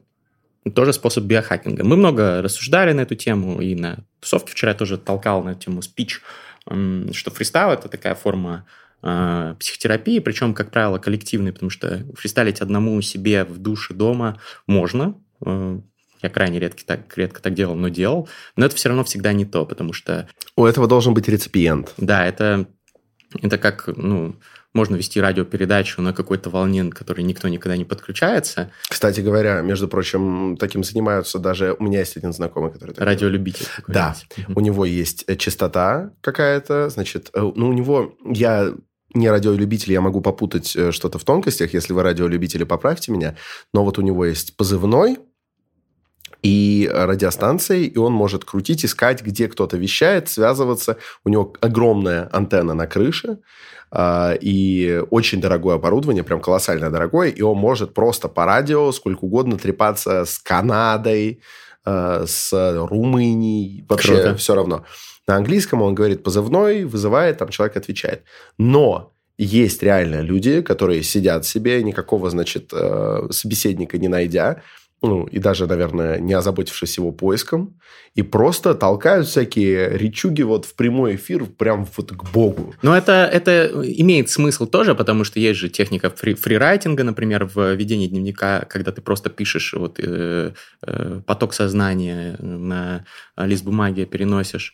тоже способ биохакинга. Мы много рассуждали на эту тему, и на тусовке вчера я тоже толкал на эту тему спич, э, что фристайл – это такая форма э, психотерапии, причем, как правило, коллективной, потому что фристайлить одному себе в душе дома можно, э, я крайне редко так, редко так делал, но делал. Но это все равно всегда не то, потому что... У этого должен быть реципиент. Да, это это как, ну, можно вести радиопередачу на какой-то волне, к которой никто никогда не подключается. Кстати говоря, между прочим, таким занимаются даже... У меня есть один знакомый, который... Радиолюбитель. Да. У него есть э, частота какая-то, значит, э, ну, у него... Я не радиолюбитель, я могу попутать э, что-то в тонкостях, если вы радиолюбители, поправьте меня, но вот у него есть позывной, и радиостанцией, и он может крутить, искать, где кто-то вещает, связываться. У него огромная антенна на крыше, а, и очень дорогое оборудование, прям колоссально дорогое, и он может просто по радио сколько угодно трепаться с Канадой, а, с Румынией, вообще Круто. все равно. На английском он говорит позывной, вызывает, там человек отвечает. Но есть реально люди, которые сидят себе, никакого, значит, э, собеседника не найдя, ну, и даже, наверное, не озаботившись его поиском, и просто толкают всякие речуги вот в прямой эфир прям вот к богу. Но это, это имеет смысл тоже, потому что есть же техника фри, фрирайтинга, например, в ведении дневника, когда ты просто пишешь вот, э, э, поток сознания на лист бумаги, переносишь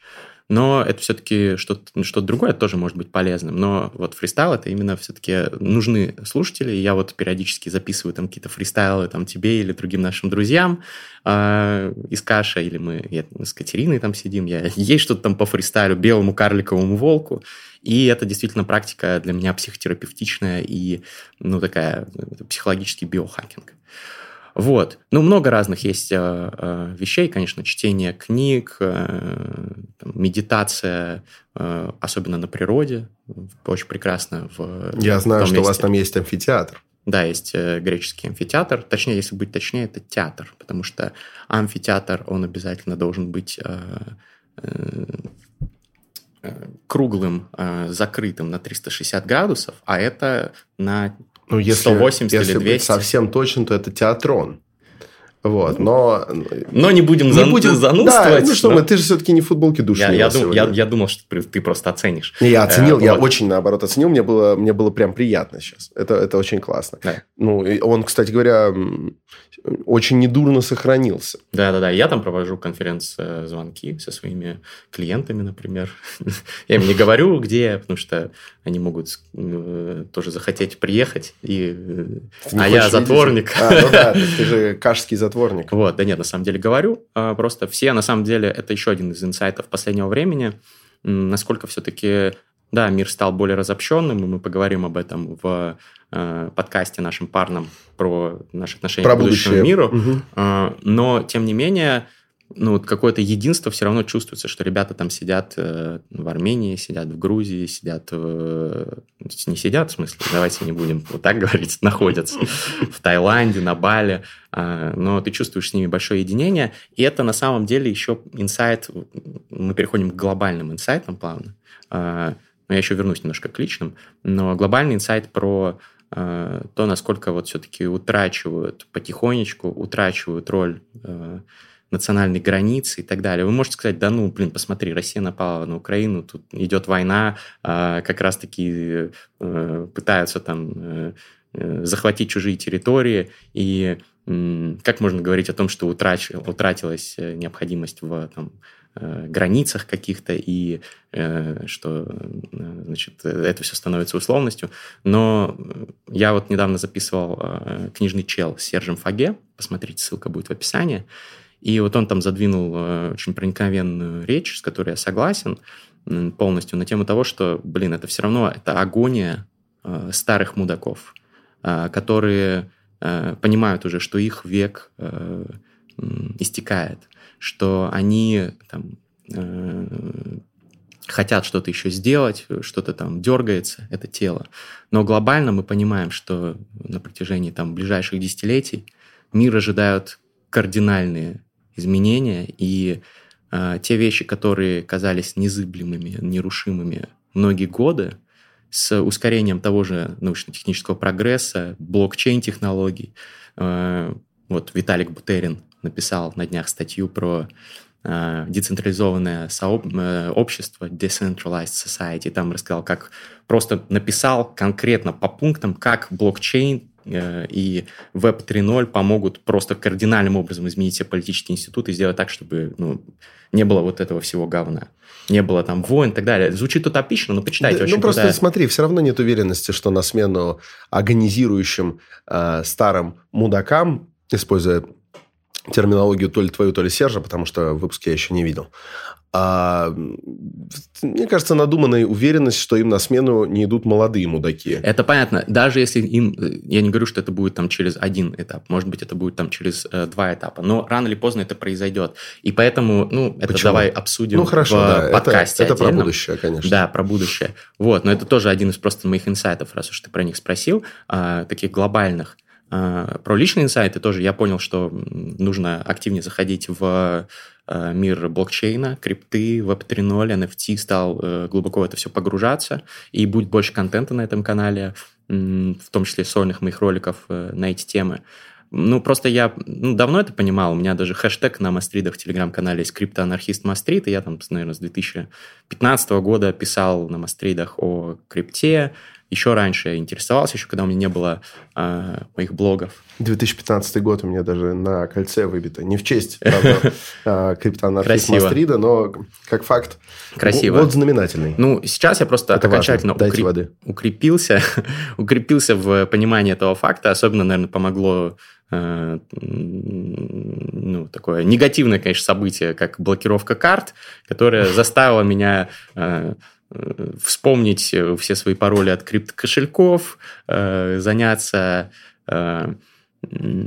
но это все-таки что-то что другое тоже может быть полезным. Но вот фристайл это именно все-таки нужны слушатели. Я вот периодически записываю там какие-то фристайлы там тебе или другим нашим друзьям э, из Каша, или мы я, с Катериной там сидим, я, есть что-то там по фристайлю, белому карликовому волку. И это действительно практика для меня психотерапевтичная и, ну, такая психологический биохакинг. Вот. Ну, много разных есть э, э, вещей, конечно, чтение книг, э, там, медитация, э, особенно на природе, очень прекрасно. В, Я знаю, в что месте. у вас там есть амфитеатр. Да, есть э, греческий амфитеатр. Точнее, если быть точнее, это театр, потому что амфитеатр, он обязательно должен быть э, э, э, круглым, э, закрытым на 360 градусов, а это на Ну, если, 180 если или быть 200. совсем точно, то это театрон. Вот, но... Но не будем, зан- Да, занудствовать. ну что но- мы, ты же все-таки не футболки души я, я, дум- я- я думал, что ты, просто оценишь. Не, Я оценил, Э, я вот. очень, наоборот, оценил. Мне было, мне было прям приятно сейчас. Это, это очень классно. Да. Ну, он, кстати говоря, очень недурно сохранился. Да-да-да, я там провожу конференц-звонки со своими клиентами, например. Я им не говорю, где, потому что они могут э, тоже захотеть приехать, и... э, а я затворник. А, ну да, ты же кашский затворник. Вот, да нет, на самом деле говорю. а, Просто все, на самом деле, это еще один из инсайтов последнего времени, насколько все-таки, да, мир стал более разобщенным, и мы поговорим об этом в э, подкасте нашим парном про наши отношения Про к будущему будущее. миру. А, Но, тем не менее, ну, вот какое-то единство все равно чувствуется, что ребята там сидят э, в Армении, сидят в Грузии, сидят... э, не сидят, в смысле, давайте не будем вот так говорить, находятся. В Таиланде, на Бали, а, но ты чувствуешь с ними большое единение, и это на самом деле еще инсайт, мы переходим к глобальным инсайтам плавно, А, но я еще вернусь немножко к личным, но глобальный инсайт про э, то, насколько вот все-таки утрачивают потихонечку, утрачивают роль э, национальной границы и так далее. Вы можете сказать, да ну, блин, посмотри, Россия напала на Украину, тут идет война, а, как раз-таки э, пытаются там э, э, захватить чужие территории, и как можно говорить о том, что утрач- утратилась необходимость в там, границах каких-то, и что значит, это все становится условностью. Но я вот недавно записывал книжный чел с Сержем Фаге, посмотрите, ссылка будет в описании, и вот он там задвинул э, очень проникновенную речь, с которой я согласен полностью, на тему того, что, блин, это все равно это агония э, старых мудаков, э, которые понимают уже, что их век истекает, что они там хотят что-то еще сделать, что-то там дергается, это тело. Но глобально мы понимаем, что на протяжении там ближайших десятилетий мир ожидают кардинальные изменения, и э, те вещи, которые казались незыблемыми, нерушимыми многие годы, с ускорением того же научно-технического прогресса, блокчейн-технологий. Э, вот Виталик Бутерин написал на днях статью про э, децентрализованное сооб... э, общество, decentralized society, там рассказал, как просто написал конкретно по пунктам, как блокчейн и Web 3.0 помогут просто кардинальным образом изменить все политические институты и сделать так, чтобы ну, не было вот этого всего говна. Не было там войн и так далее. Звучит утопично, но почитайте. Да, очень ну, просто крутая- смотри, все равно нет уверенности, что на смену агонизирующим э, старым мудакам, используя терминологию то ли твою, то ли Сержа, потому что выпуск я еще не видел, а, мне кажется, надуманная уверенность, что им на смену не идут молодые мудаки. Это понятно. Даже если им... э, Я не говорю, что это будет там через один этап. Может быть, это будет там через э, два этапа. Но рано или поздно это произойдет. И поэтому, ну, это Почему? давай обсудим Ну, хорошо, в да, это, подкасте это про отдельном. будущее, конечно. Да, про будущее. Вот, но это тоже один из просто моих инсайтов, раз уж ты про них спросил, а, таких глобальных. А, про личные инсайты тоже я понял, что нужно активнее заходить в а, мир блокчейна, крипты, Web 3.0, NFT, стал э, глубоко в это все погружаться, и будет больше контента на этом канале, в том числе сольных моих роликов э, на эти темы. Ну, просто я ну, давно это понимал. У меня даже хэштег на Мастридах в телеграм-канале есть криптоанархист Мастрид, и я там, наверное, с 2015 года писал на Мастридах о крипте. Еще раньше я интересовался, еще когда у меня не было а, моих блогов. 2015 год у меня даже на кольце выбито. Не в честь, правда, а. Мастрида, но как факт. Красиво. Вот знаменательный. Ну, сейчас я просто Это окончательно укреп- воды. укрепился, укрепился в понимании этого факта. Особенно, наверное, помогло э, м, ну, такое негативное, конечно, событие, как блокировка карт, которая заставила меня э, э, вспомнить все свои пароли от криптокошельков, э, заняться э,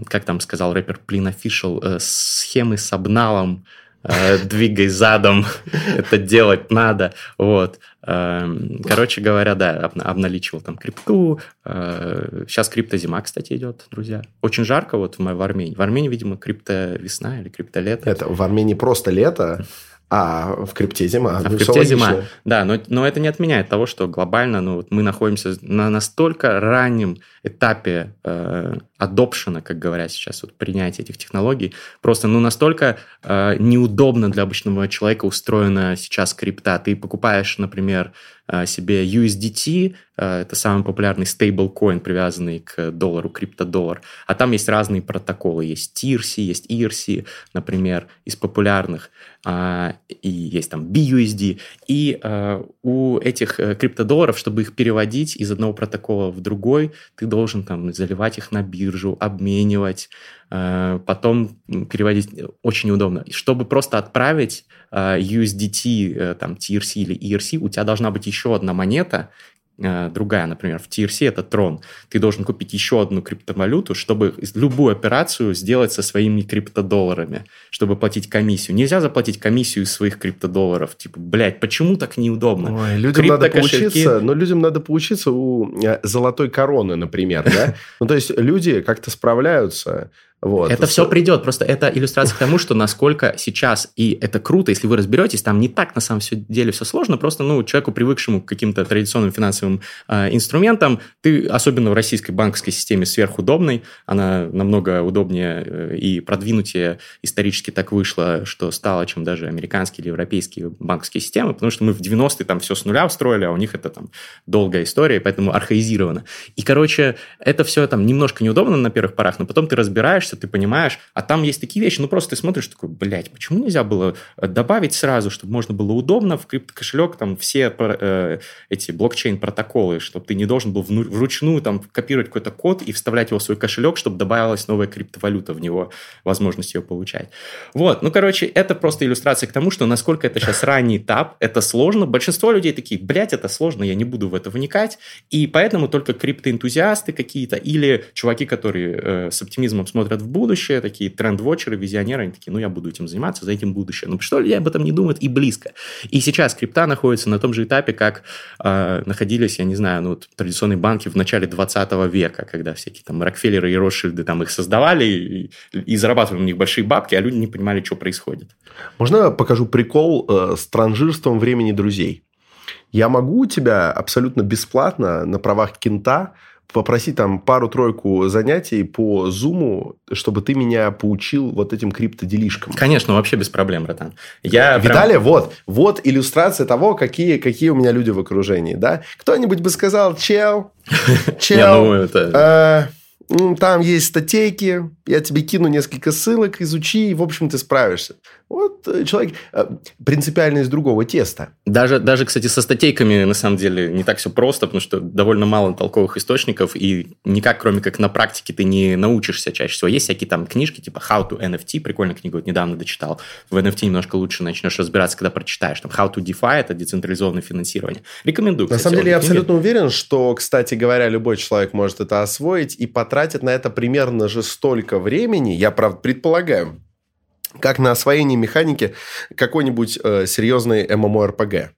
как там сказал рэпер Plin Official, э, схемы с обналом, э, двигай задом, это делать надо, вот. Эм, короче говоря, да, обналичивал там крипту. Сейчас криптозима, кстати, идет, друзья. Очень жарко вот в Армении. В Армении, видимо, крипто весна или крипто лето. Это в Армении просто лето, а в крипте зима. А ну, в крипте зима, да, но, но это не отменяет того, что глобально ну, вот мы находимся на настолько раннем этапе э, adoption, как говорят сейчас, вот, принятия этих технологий, просто ну, настолько э, неудобно для обычного человека устроена сейчас крипта. Ты покупаешь, например, э, себе USDT, э, это самый популярный стейблкоин, привязанный к доллару, криптодоллар, а там есть разные протоколы, есть TIRC, есть ERC, например, из популярных, э, и есть там BUSD, и э, у этих э, криптодолларов, чтобы их переводить из одного протокола в другой, ты должен там заливать их на биржу, обменивать, э, потом переводить очень удобно. Чтобы просто отправить э, USDT, э, там, TRC или ERC, у тебя должна быть еще одна монета, Э, другая, например, в TRC это Tron. Ты должен купить еще одну криптовалюту, чтобы любую операцию сделать со своими криптодолларами, чтобы платить комиссию. Нельзя заплатить комиссию из своих криптодолларов. Типа, блядь, почему так неудобно? Ой, людям надо поучиться, но людям надо поучиться у э, золотой короны, например, да? Ну, то есть люди как-то справляются вот. Это все придет. Просто это иллюстрация к тому, что насколько сейчас, и это круто, если вы разберетесь, там не так на самом деле все сложно, просто ну, человеку, привыкшему к каким-то традиционным финансовым э, инструментам, ты, особенно в российской банковской системе, сверхудобной, она намного удобнее э, и продвинутее исторически так вышло, что стало, чем даже американские или европейские банковские системы, потому что мы в 90-е там все с нуля устроили, а у них это там долгая история, поэтому архаизировано. И, короче, это все там немножко неудобно на первых порах, но потом ты разбираешься, разбираешься, ты понимаешь, а там есть такие вещи, ну просто ты смотришь, такой, блядь, почему нельзя было э, добавить сразу, чтобы можно было удобно в криптокошелек там все э, эти блокчейн-протоколы, чтобы ты не должен был вручную там копировать какой-то код и вставлять его в свой кошелек, чтобы добавилась новая криптовалюта в него, возможность ее получать. Вот, ну, короче, это просто иллюстрация к тому, что насколько это сейчас ранний этап, это сложно. Большинство людей такие, блядь, это сложно, я не буду в это вникать, и поэтому только криптоэнтузиасты какие-то или чуваки, которые э, с оптимизмом смотрят в будущее, такие тренд-вотчеры, визионеры, они такие, ну, я буду этим заниматься, за этим будущее. Но что ли об этом не думают и близко. И сейчас крипта находится на том же этапе, как э, находились, я не знаю, ну, традиционные банки в начале 20 века, когда всякие там Рокфеллеры и Ротшильды там их создавали и, и зарабатывали у них большие бабки, а люди не понимали, что происходит. Можно я покажу прикол э, с транжирством времени друзей? Я могу у тебя абсолютно бесплатно на правах кента попросить там пару-тройку занятий по зуму, чтобы ты меня поучил вот этим криптоделишкам. Конечно, вообще без проблем, братан. Я Видали? Прям... Вот. Вот иллюстрация того, какие, какие у меня люди в окружении, да? Кто-нибудь бы сказал, чел, чел, ну, э, там есть статейки, я тебе кину несколько ссылок, изучи, и, в общем, ты справишься. Вот э, человек э, принципиально из другого теста. Даже, даже, кстати, со статейками, на самом деле, не так все просто, потому что довольно мало толковых источников, и никак, кроме как на практике, ты не научишься чаще всего. Есть всякие там книжки, типа How to NFT, прикольная книга, вот недавно дочитал. В NFT немножко лучше начнешь разбираться, когда прочитаешь. Там How to DeFi – это децентрализованное финансирование. Рекомендую. Кстати, на самом деле, я абсолютно уверен, что, кстати говоря, любой человек может это освоить и потратит на это примерно же столько времени, я, правда, предполагаю, как на освоение механики какой-нибудь э, серьезной MMORPG.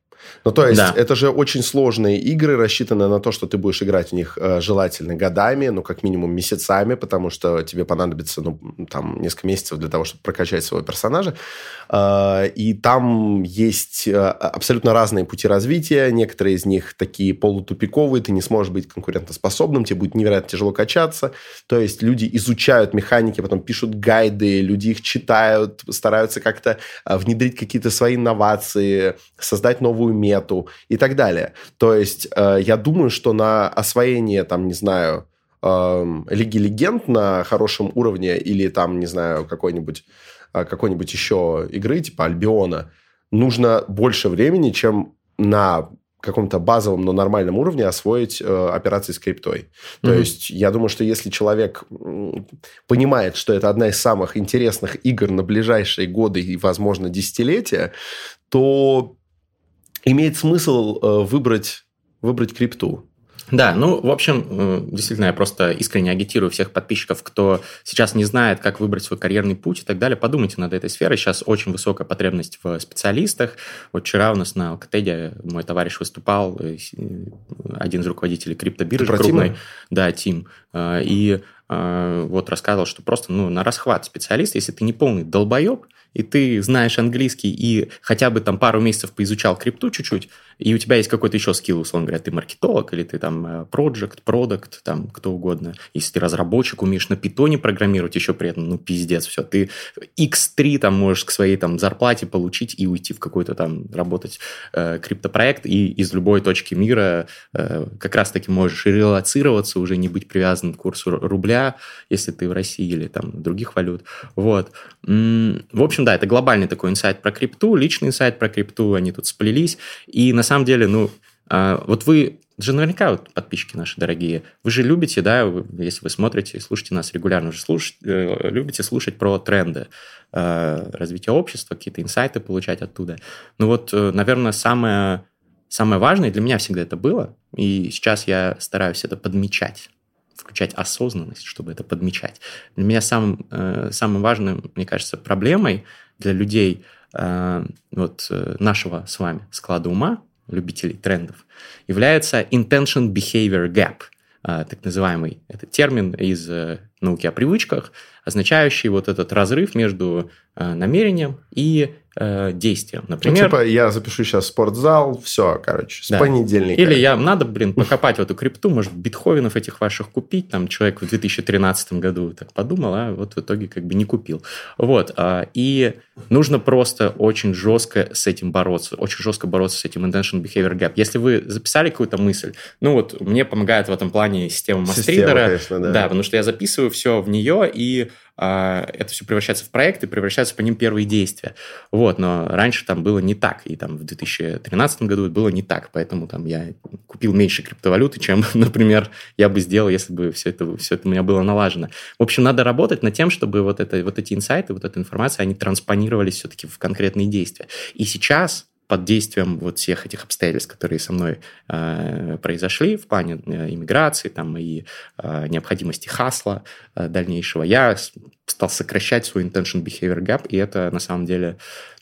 Ну, то есть, да. это же очень сложные игры, рассчитанные на то, что ты будешь играть в них э, желательно годами, ну, как минимум месяцами, потому что тебе понадобится, ну, там, несколько месяцев для того, чтобы прокачать своего персонажа. Э, и там есть э, абсолютно разные пути развития. Некоторые из них такие полутупиковые, ты не сможешь быть конкурентоспособным, тебе будет невероятно тяжело качаться. То есть, люди изучают механики, потом пишут гайды, люди их читают, стараются как-то внедрить какие-то свои инновации, создать новую мету и так далее. То есть э, я думаю, что на освоение, там, не знаю, э, Лиги Легенд на хорошем уровне или там, не знаю, какой-нибудь э, какой-нибудь еще игры типа Альбиона нужно больше времени, чем на каком-то базовом, но нормальном уровне освоить э, операции с криптой. То mm-hmm. есть я думаю, что если человек понимает, что это одна из самых интересных игр на ближайшие годы и, возможно, десятилетия, то имеет смысл э, выбрать, выбрать крипту. Да, ну, в общем, э, действительно, я просто искренне агитирую всех подписчиков, кто сейчас не знает, как выбрать свой карьерный путь и так далее. Подумайте над этой сферой. Сейчас очень высокая потребность в специалистах. Вот вчера у нас на Алкатеде мой товарищ выступал, э, один из руководителей криптобиржи крупной. Тима? Да, Тим. И вот рассказывал, что просто ну, на расхват специалист, если ты не полный долбоеб, и ты знаешь английский и хотя бы там пару месяцев поизучал крипту чуть-чуть, и у тебя есть какой-то еще скилл, условно говоря, ты маркетолог или ты там э, project, продукт, там кто угодно. Если ты разработчик, умеешь на питоне программировать еще при этом, ну, пиздец, все. Ты x3 там можешь к своей там зарплате получить и уйти в какой-то там работать э, криптопроект, и из любой точки мира э, как раз-таки можешь релацироваться, уже не быть привязан к курсу рубля, если ты в России или там других валют. Вот. В общем, да, это глобальный такой инсайт про крипту, личный инсайт про крипту, они тут сплелись. И на самом деле, ну, а, вот вы же наверняка вот подписчики наши дорогие, вы же любите, да, если вы смотрите и слушаете нас регулярно, уже слуш, э, любите слушать про тренды э, развития общества, какие-то инсайты получать оттуда. Ну вот, э, наверное, самое, самое важное для меня всегда это было, и сейчас я стараюсь это подмечать включать осознанность, чтобы это подмечать. Для меня самым, э, самым важным, мне кажется, проблемой для людей э, вот, э, нашего с вами склада ума, любителей трендов, является intention behavior gap, так называемый это термин из науки о привычках, означающий вот этот разрыв между намерением и э, действиям. Например, ну, типа, я запишу сейчас спортзал, все, короче, с да. понедельника. Или я надо, блин, покопать в эту крипту, может, битховенов этих ваших купить. Там человек в 2013 году так подумал, а вот в итоге как бы не купил. Вот. А, и нужно просто очень жестко с этим бороться, очень жестко бороться с этим intention behavior gap. Если вы записали какую-то мысль, ну вот мне помогает в этом плане система Мастридера. да. да, потому что я записываю все в нее, и это все превращается в проекты, превращаются по ним первые действия. Вот, но раньше там было не так, и там в 2013 году было не так, поэтому там я купил меньше криптовалюты, чем, например, я бы сделал, если бы все это, все это у меня было налажено. В общем, надо работать над тем, чтобы вот, это, вот эти инсайты, вот эта информация, они транспонировались все-таки в конкретные действия. И сейчас под действием вот всех этих обстоятельств, которые со мной э, произошли в плане э, иммиграции там, и э, необходимости хасла э, дальнейшего, я стал сокращать свой intention behavior gap, и это на самом деле,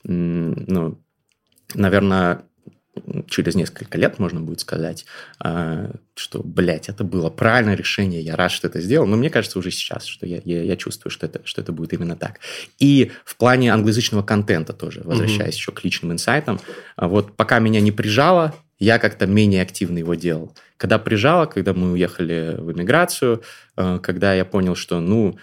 ну, наверное, через несколько лет можно будет сказать, а, что, блядь, это было правильное решение, я рад, что это сделал. Но мне кажется уже сейчас, что я, я, я чувствую, что это, что это будет именно так. И в плане англоязычного контента тоже, возвращаясь mm-hmm. еще к личным инсайтам, а вот пока меня не прижало, я как-то менее активно его делал. Когда прижало, когда мы уехали в эмиграцию, а, когда я понял, что, ну,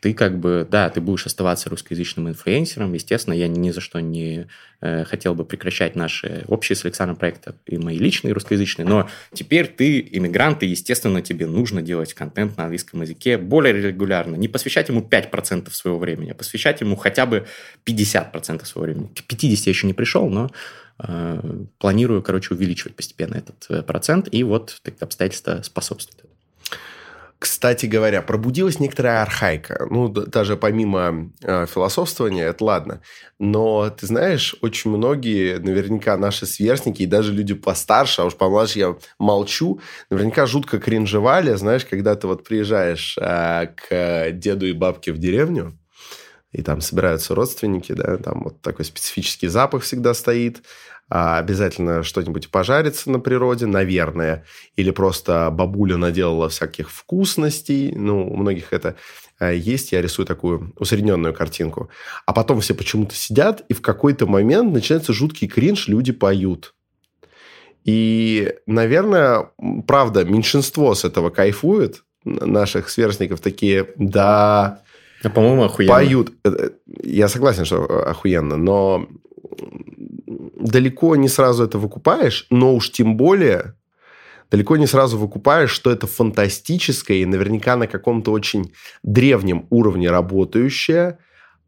ты как бы, да, ты будешь оставаться русскоязычным инфлюенсером. Естественно, я ни за что не э, хотел бы прекращать наши общие с Александром проекты и мои личные русскоязычные, но теперь ты иммигрант, и, естественно, тебе нужно делать контент на английском языке более регулярно. Не посвящать ему 5% своего времени, а посвящать ему хотя бы 50% своего времени. К 50 я еще не пришел, но э, планирую, короче, увеличивать постепенно этот э, процент, и вот так обстоятельства способствуют. Кстати говоря, пробудилась некоторая архаика. Ну, даже помимо э, философствования, это ладно. Но, ты знаешь, очень многие, наверняка наши сверстники и даже люди постарше, а уж помладше я молчу, наверняка жутко кринжевали, знаешь, когда ты вот приезжаешь э, к деду и бабке в деревню, и там собираются родственники, да, там вот такой специфический запах всегда стоит, обязательно что-нибудь пожарится на природе, наверное, или просто бабуля наделала всяких вкусностей, ну, у многих это э, есть, я рисую такую усредненную картинку. А потом все почему-то сидят, и в какой-то момент начинается жуткий кринж, люди поют. И, наверное, правда, меньшинство с этого кайфует, наших сверстников такие, да, а, по-моему, охуенно. Поют. Э, я согласен, что охуенно, но далеко не сразу это выкупаешь, но уж тем более далеко не сразу выкупаешь, что это фантастическая и наверняка на каком-то очень древнем уровне работающая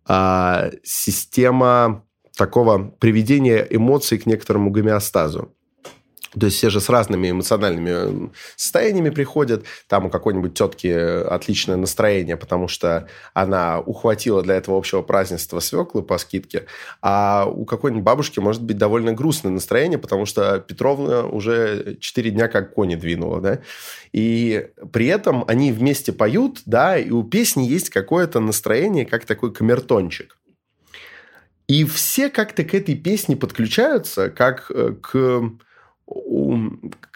а, система такого приведения эмоций к некоторому гомеостазу. То есть все же с разными эмоциональными состояниями приходят. Там у какой-нибудь тетки отличное настроение, потому что она ухватила для этого общего празднества свеклы по скидке. А у какой-нибудь бабушки может быть довольно грустное настроение, потому что Петровна уже 4 дня как кони двинула. Да? И при этом они вместе поют, да, и у песни есть какое-то настроение, как такой камертончик. И все как-то к этой песне подключаются, как э, к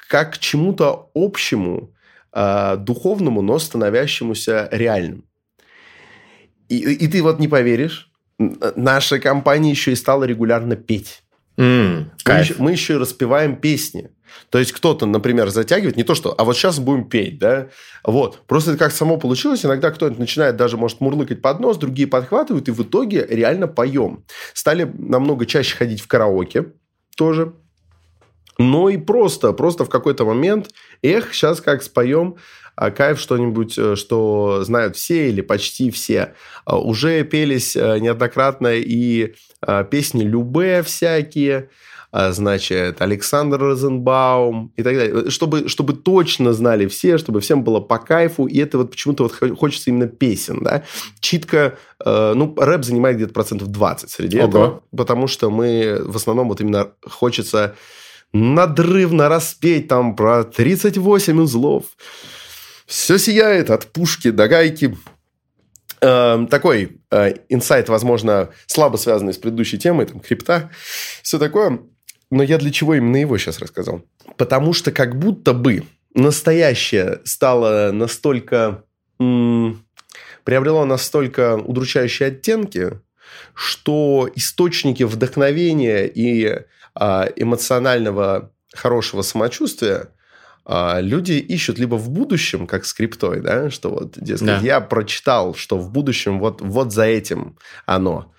как к чему-то общему, э, духовному, но становящемуся реальным. И, и ты вот не поверишь, наша компания еще и стала регулярно петь. Mm, мы, еще, мы еще и распеваем песни. То есть кто-то, например, затягивает, не то что, а вот сейчас будем петь, да, вот. Просто это как само получилось, иногда кто-нибудь начинает даже, может, мурлыкать под нос, другие подхватывают, и в итоге реально поем. Стали намного чаще ходить в караоке тоже, но и просто, просто в какой-то момент, эх, сейчас как споем, а кайф что-нибудь, э, что знают все или почти все. А, уже пелись э, неоднократно и а, песни Любе всякие, значит, Александр Розенбаум и так далее. Чтобы, чтобы точно знали все, чтобы всем было по кайфу, и это вот почему-то вот хочется именно песен, да. Читка, э, ну, рэп занимает где-то процентов 20 среди Ого. этого, потому что мы в основном вот именно хочется надрывно распеть там про 38 узлов. Все сияет от пушки до гайки. Э, такой э, инсайт, возможно, слабо связанный с предыдущей темой, там, крипта, все такое. Но я для чего именно его сейчас рассказал? Потому что как будто бы настоящее стало настолько... М- приобрело настолько удручающие оттенки, что источники вдохновения и эмоционального хорошего самочувствия а, люди ищут либо в будущем, как скриптой, да, что вот, дескать, да. я прочитал, что в будущем вот, вот за этим оно,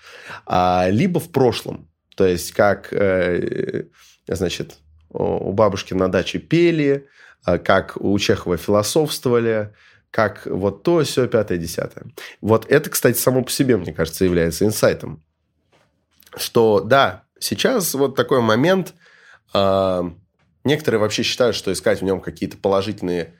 а, либо в прошлом, то есть как, э, значит, у бабушки на даче пели, как у Чехова философствовали, как вот то, все, пятое, десятое. Вот это, кстати, само по себе, мне кажется, является инсайтом. Что, да, Сейчас вот такой момент. Э, некоторые вообще считают, что искать в нем какие-то положительные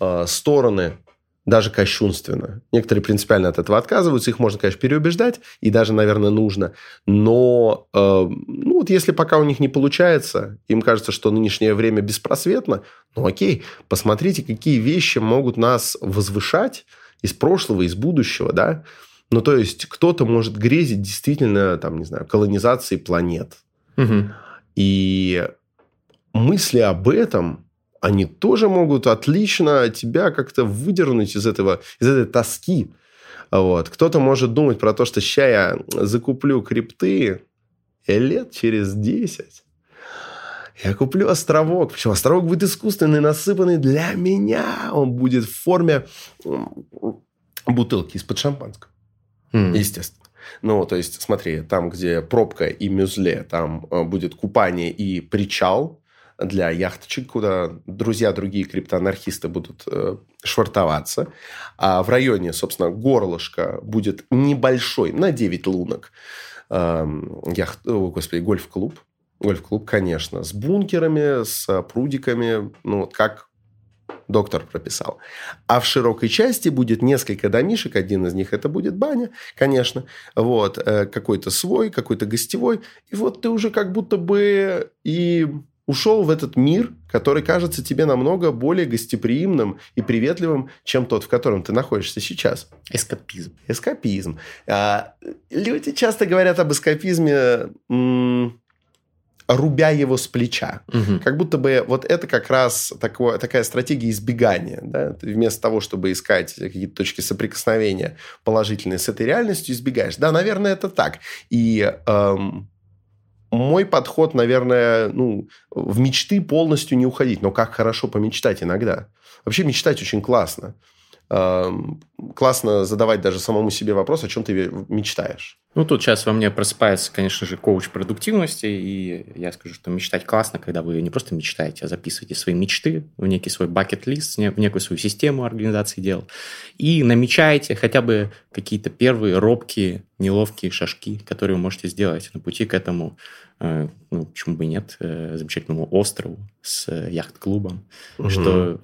э, стороны даже кощунственно. Некоторые принципиально от этого отказываются. Их можно, конечно, переубеждать, и даже, наверное, нужно. Но э, ну, вот если пока у них не получается, им кажется, что нынешнее время беспросветно, ну окей, посмотрите, какие вещи могут нас возвышать из прошлого, из будущего, да, ну, то есть, кто-то может грезить действительно, там, не знаю, колонизацией планет. Угу. И мысли об этом, они тоже могут отлично тебя как-то выдернуть из этого, из этой тоски. Вот. Кто-то может думать про то, что сейчас я закуплю крипты, и лет через 10 я куплю островок. Причем островок будет искусственный, насыпанный для меня. Он будет в форме бутылки из-под шампанского. Mm. Естественно. Ну, то есть, смотри, там, где пробка и мюзле, там э, будет купание и причал для яхточек, куда друзья, другие криптоанархисты будут э, швартоваться. А в районе, собственно, горлышка будет небольшой, на 9 лунок, э, яхт, о, господи, гольф-клуб. Гольф-клуб, конечно, с бункерами, с прудиками, ну, как доктор прописал. А в широкой части будет несколько домишек. Один из них это будет баня, конечно. Вот, э, какой-то свой, какой-то гостевой. И вот ты уже как будто бы и ушел в этот мир, который кажется тебе намного более гостеприимным и приветливым, чем тот, в котором ты находишься сейчас. Эскапизм. Эскапизм. А, люди часто говорят об эскапизме рубя его с плеча. Угу. Как будто бы вот это как раз такое, такая стратегия избегания. Да? Ты вместо того, чтобы искать какие-то точки соприкосновения положительные с этой реальностью, избегаешь. Да, наверное, это так. И эм, мой подход, наверное, ну, в мечты полностью не уходить. Но как хорошо помечтать иногда. Вообще мечтать очень классно. Эм, классно задавать даже самому себе вопрос, о чем ты мечтаешь. Ну, тут сейчас во мне просыпается, конечно же, коуч продуктивности, и я скажу, что мечтать классно, когда вы не просто мечтаете, а записываете свои мечты в некий свой бакет-лист, в некую свою систему организации дел, и намечаете хотя бы какие-то первые робкие, неловкие шажки, которые вы можете сделать на пути к этому Э, ну, почему бы и нет, э, замечательному острову с яхт-клубом, угу. что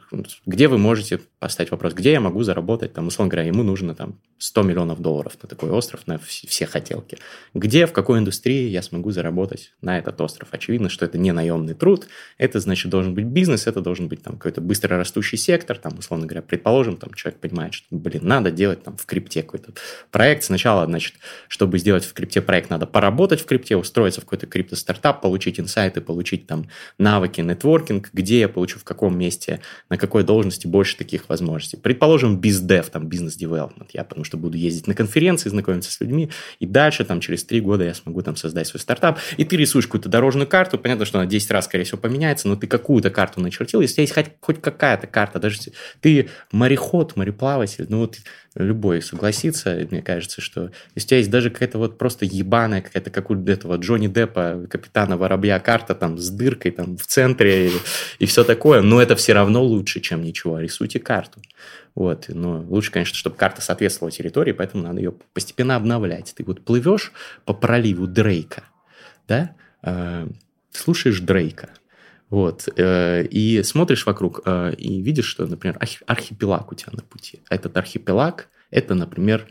где вы можете поставить вопрос, где я могу заработать, там, условно говоря, ему нужно там 100 миллионов долларов на такой остров, на все хотелки. Где, в какой индустрии я смогу заработать на этот остров? Очевидно, что это не наемный труд, это, значит, должен быть бизнес, это должен быть там какой-то быстро растущий сектор, там, условно говоря, предположим, там человек понимает, что, блин, надо делать там в крипте какой-то проект. Сначала, значит, чтобы сделать в крипте проект, надо поработать в крипте, устроиться в какой-то крип получить инсайты, получить там навыки, нетворкинг, где я получу, в каком месте, на какой должности больше таких возможностей. Предположим, бездев, там, бизнес-девелопмент, я потому что буду ездить на конференции, знакомиться с людьми, и дальше, там, через три года я смогу там создать свой стартап, и ты рисуешь какую-то дорожную карту, понятно, что она 10 раз, скорее всего, поменяется, но ты какую-то карту начертил, если есть хоть, хоть какая-то карта, даже ты мореход, мореплаватель, ну вот любой согласится, мне кажется, что если у тебя есть даже какая-то вот просто ебаная какая-то, как у этого Джонни Деппа, капитана Воробья карта там с дыркой там в центре и, и все такое, но это все равно лучше, чем ничего. Рисуйте карту. Вот. Но лучше, конечно, чтобы карта соответствовала территории, поэтому надо ее постепенно обновлять. Ты вот плывешь по проливу Дрейка, да, э, слушаешь Дрейка, вот. Э, и смотришь вокруг э, и видишь, что, например, архипелаг у тебя на пути. Этот архипелаг – это, например,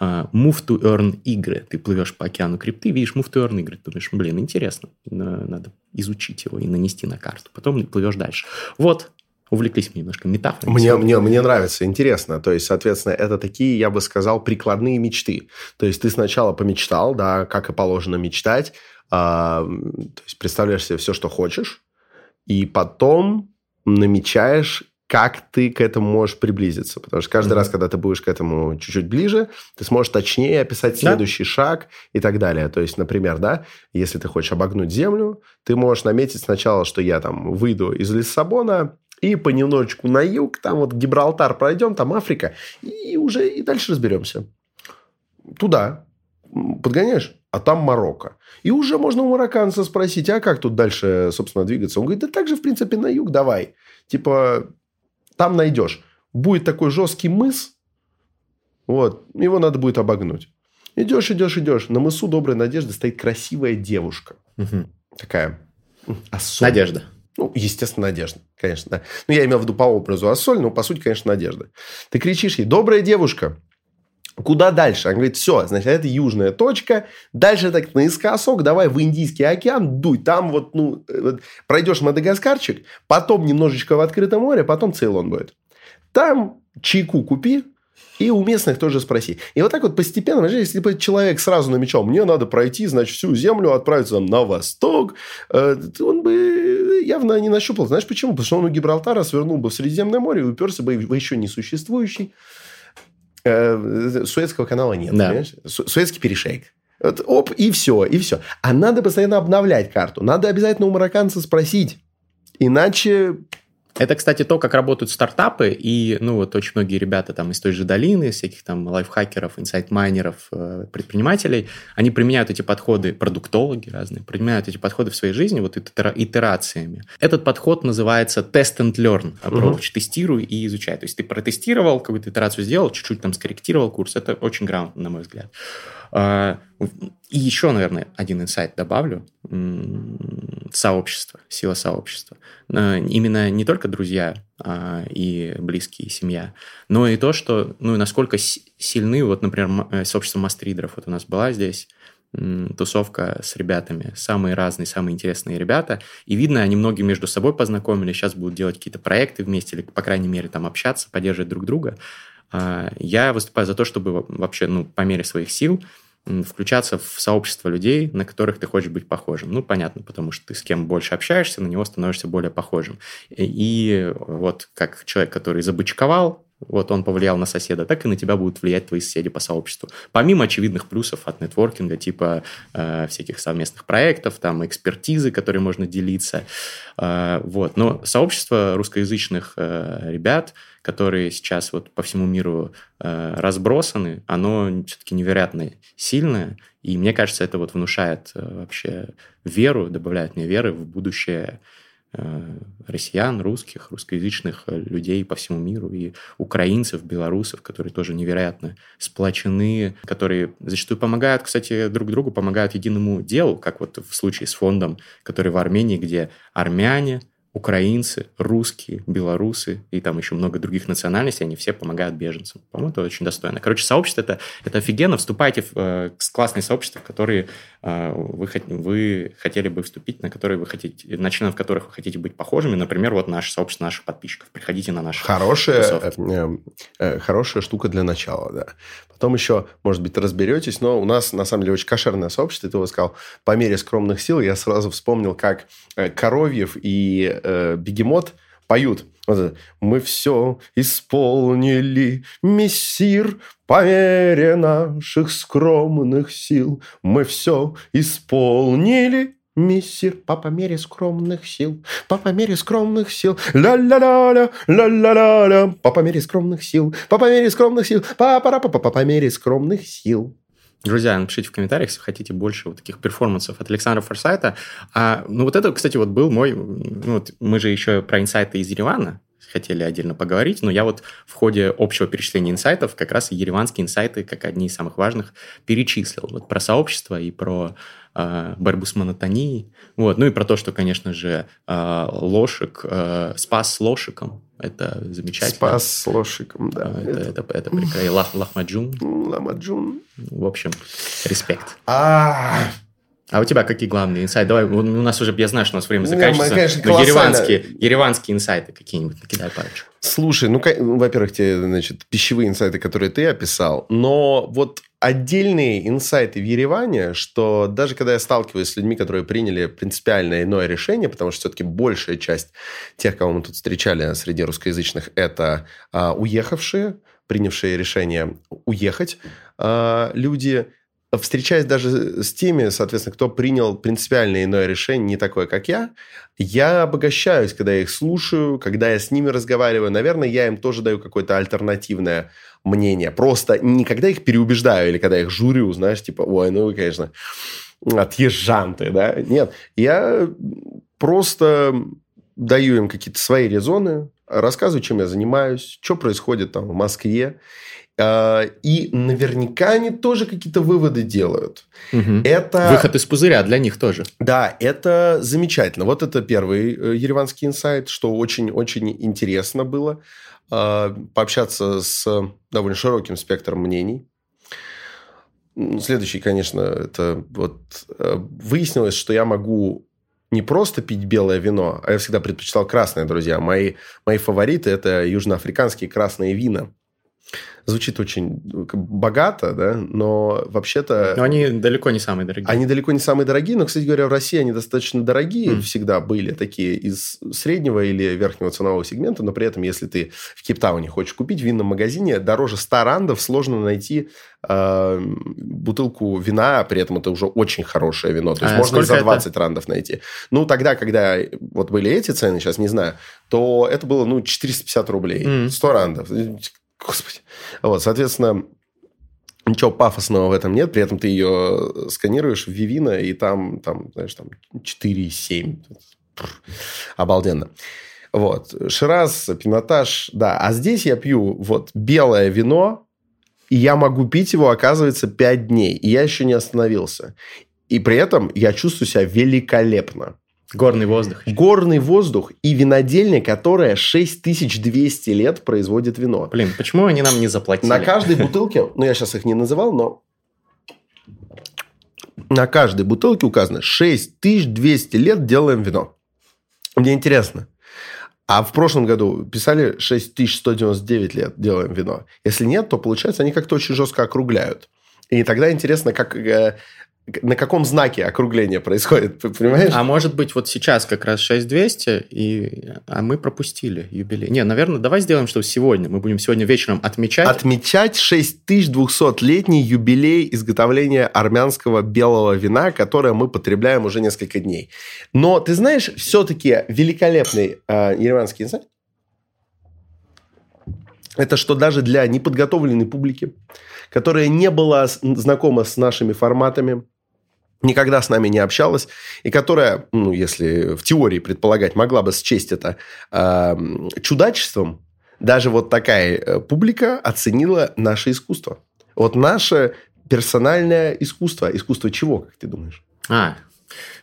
move to earn игры. Ты плывешь по океану крипты, видишь move to earn игры. Ты думаешь, блин, интересно, надо изучить его и нанести на карту. Потом плывешь дальше. Вот, увлеклись мы немножко метафорами. Мне, мне, мне нравится, интересно. То есть, соответственно, это такие, я бы сказал, прикладные мечты. То есть, ты сначала помечтал, да, как и положено мечтать. А, то есть, представляешь себе все, что хочешь и потом намечаешь, как ты к этому можешь приблизиться. Потому что каждый mm-hmm. раз, когда ты будешь к этому чуть-чуть ближе, ты сможешь точнее описать следующий да? шаг и так далее. То есть, например, да, если ты хочешь обогнуть Землю, ты можешь наметить сначала, что я там выйду из Лиссабона, и понемножечку на юг, там вот Гибралтар пройдем, там Африка, и уже и дальше разберемся. Туда. Подгоняешь? а там Марокко. И уже можно у марокканца спросить, а как тут дальше, собственно, двигаться? Он говорит, да так же, в принципе, на юг давай. Типа, там найдешь. Будет такой жесткий мыс, вот, его надо будет обогнуть. Идешь, идешь, идешь. На мысу Доброй Надежды стоит красивая девушка. Угу. Такая особая. Надежда. Ну, естественно, Надежда, конечно, да. Ну, я имел в виду по образу Ассоль, но по сути, конечно, Надежда. Ты кричишь ей, добрая девушка, Куда дальше? Он говорит, все, значит, это южная точка. Дальше так наискосок, давай в Индийский океан дуй. Там вот, ну, э, вот, пройдешь Мадагаскарчик, потом немножечко в открытом море, потом Цейлон будет. Там чайку купи, и у местных тоже спроси. И вот так вот постепенно, если бы человек сразу намечал, мне надо пройти, значит, всю землю, отправиться на восток, э, он бы явно не нащупал. Знаешь почему? Потому что он у Гибралтара свернул бы в Средиземное море и уперся бы в еще не существующий Суэцкого канала нет, да. понимаешь? Суэцкий перешейк. Вот, оп, и все, и все. А надо постоянно обновлять карту. Надо обязательно у марокканца спросить. Иначе это, кстати, то, как работают стартапы, и, ну, вот очень многие ребята там из той же долины, всяких там лайфхакеров, инсайт-майнеров, э, предпринимателей, они применяют эти подходы, продуктологи разные, применяют эти подходы в своей жизни вот итерациями. Этот подход называется test and learn approach, uh-huh. тестируй и изучай. То есть ты протестировал, какую-то итерацию сделал, чуть-чуть там скорректировал курс, это очень грамотно, на мой взгляд. А, и еще, наверное, один инсайт добавлю. Сообщество, сила сообщества. Именно не только друзья а, и близкие, семья, но и то, что, ну, насколько сильны, вот, например, э, сообщество мастридеров. Вот у нас была здесь тусовка с ребятами, самые разные, самые интересные ребята, и видно, они многие между собой познакомились, сейчас будут делать какие-то проекты вместе, или, по крайней мере, там общаться, поддерживать друг друга. А, я выступаю за то, чтобы вообще, ну, по мере своих сил включаться в сообщество людей, на которых ты хочешь быть похожим. Ну, понятно, потому что ты с кем больше общаешься, на него становишься более похожим. И вот как человек, который забычковал, вот он повлиял на соседа, так и на тебя будут влиять твои соседи по сообществу. Помимо очевидных плюсов от нетворкинга, типа э, всяких совместных проектов, там экспертизы, которые можно делиться. Э, вот. Но сообщество русскоязычных э, ребят, которые сейчас вот по всему миру э, разбросаны, оно все-таки невероятно сильное, И мне кажется, это вот внушает э, вообще веру, добавляет мне веры в будущее россиян, русских, русскоязычных э, людей по всему миру и украинцев, белорусов, которые тоже невероятно сплочены, которые зачастую помогают, кстати, друг другу, помогают единому делу, как вот в случае с фондом, который в Армении, где армяне, украинцы, русские, белорусы и там еще много других национальностей, они все помогают беженцам. По-моему, это очень достойно. Короче, сообщество это, это офигенно. Вступайте в э, классные сообщества, в которые э, вы, вы хотели бы вступить, на которые вы хотите, на членов которых вы хотите быть похожими. Например, вот наше сообщество наших подписчиков. Приходите на наше хорошая, э, э, хорошая штука для начала, да. Потом еще, может быть, разберетесь, но у нас, на самом деле, очень кошерное сообщество. Ты его сказал, по мере скромных сил. Я сразу вспомнил, как э, Коровьев и э, Бегемот поют. Вот Мы все исполнили, мессир, по мере наших скромных сил. Мы все исполнили, Мессир, по мере скромных сил, по мере скромных сил, ля-ля-ля-ля, ля-ля-ля-ля, по мере скромных сил, по мере скромных сил, па пара па па по мере скромных сил. Друзья, напишите в комментариях, если хотите больше вот таких перформансов от Александра Форсайта. А, ну, вот это, кстати, вот был мой... Ну, вот мы же еще про инсайты из Еревана хотели отдельно поговорить, но я вот в ходе общего перечисления инсайтов как раз и ереванские инсайты, как одни из самых важных, перечислил. Вот про сообщество и про э, борьбу с монотонией. Вот. Ну и про то, что, конечно же, э, лошик, э, спас с лошиком. Это замечательно. Спас с лошиком, да. Это, это, это, это прекрасно. Лах, лахмаджун. Ламаджун. В общем, респект. А, а у тебя какие главные инсайты? Давай, у нас уже, я знаю, что у нас время заканчивается. мы, конечно, но ереванские, ереванские инсайты какие-нибудь накидай парочку. Слушай, ну, ну, во-первых, те, значит, пищевые инсайты, которые ты описал, но вот отдельные инсайты в Ереване, что даже когда я сталкиваюсь с людьми, которые приняли принципиально иное решение, потому что все-таки большая часть тех, кого мы тут встречали среди русскоязычных, это а, уехавшие, принявшие решение уехать а, люди, встречаясь даже с теми, соответственно, кто принял принципиально иное решение, не такое, как я, я обогащаюсь, когда я их слушаю, когда я с ними разговариваю. Наверное, я им тоже даю какое-то альтернативное мнение. Просто не когда их переубеждаю или когда их журю, знаешь, типа, ой, ну вы, конечно, отъезжанты, да? Нет, я просто даю им какие-то свои резоны, рассказываю, чем я занимаюсь, что происходит там в Москве. А, И наверняка они тоже какие-то выводы делают. Мгм. Это... Выход из пузыря для них тоже. Да, это замечательно. Вот это первый э, ереванский инсайт, что очень-очень интересно было э, пообщаться с довольно широким спектром мнений. Следующий, конечно, это вот э, выяснилось, что я могу не просто пить белое вино, а я всегда предпочитал красное, друзья. Мои, мои фавориты – это южноафриканские красные вина. Звучит очень ну, богато, да, но вообще-то... Но они далеко не самые дорогие. Они далеко не самые дорогие, но, кстати говоря, в России они достаточно дорогие Мгм. всегда были, такие из среднего или верхнего ценового сегмента, но при этом, если ты в Кейптауне хочешь купить в винном магазине, дороже 100 рандов сложно найти э, бутылку вина, а при этом это уже очень хорошее вино, то есть А можно и за сколько это? 20 рандов найти. Ну, тогда, когда вот были эти цены, сейчас не знаю, то это было, ну, 450 рублей, Мгм. 100 рандов. Господи. Вот, соответственно, Ничего пафосного в этом нет, при этом ты ее сканируешь в Вивина, и там, там знаешь, там 4,7. Пр, Обалденно. Вот. Шираз, пинотаж, да. А здесь я пью вот белое вино, и я могу пить его, оказывается, 5 дней. И я еще не остановился. И при этом я чувствую себя великолепно. Горный воздух. Горный воздух и винодельня, которая 6200 лет производит вино. Блин, почему они нам не заплатили? На каждой бутылке, ну, я сейчас их не называл, но на каждой бутылке указано 6200 лет делаем вино. Мне интересно, а в прошлом году писали 6199 лет делаем вино. Если нет, то получается они как-то очень жестко округляют. И тогда интересно, как, э, на каком знаке округление происходит, понимаешь? А может быть, вот сейчас как раз 6200, и... а мы пропустили юбилей. Не, наверное, давай сделаем, что сегодня. Мы будем сегодня вечером отмечать. Отмечать 6200-летний юбилей изготовления армянского белого вина, которое мы потребляем уже несколько дней. Но ты знаешь, все-таки великолепный э, ереванский инсайт. это что даже для неподготовленной публики, которая не была знакома с нашими форматами, никогда с нами не общалась, и которая, ну, если в теории предполагать, могла бы счесть это э, чудачеством, даже вот такая э, публика оценила наше искусство. Вот наше персональное искусство. Искусство чего, как ты думаешь? А,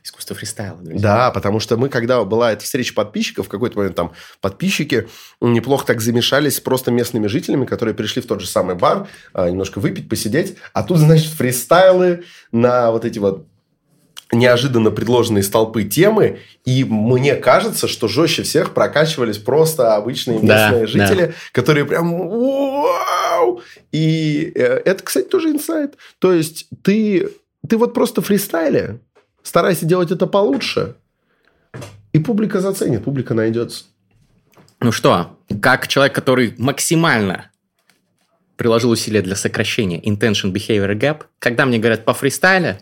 искусство фристайла. Друзья. Да, потому что мы, когда была эта встреча подписчиков, в какой-то момент там подписчики неплохо так замешались с просто местными жителями, которые пришли в тот же самый бар, а, немножко выпить, посидеть, а тут, значит, фристайлы на вот эти вот неожиданно предложенные столпы темы, и мне кажется, что жестче всех прокачивались просто обычные местные да, жители, да. которые прям вау! И э, это, кстати, тоже инсайт. То есть ты, ты вот просто фристайле, старайся делать это получше, и публика заценит, публика найдется. Ну что, как человек, который максимально приложил усилия для сокращения intention behavior gap, когда мне говорят по фристайле,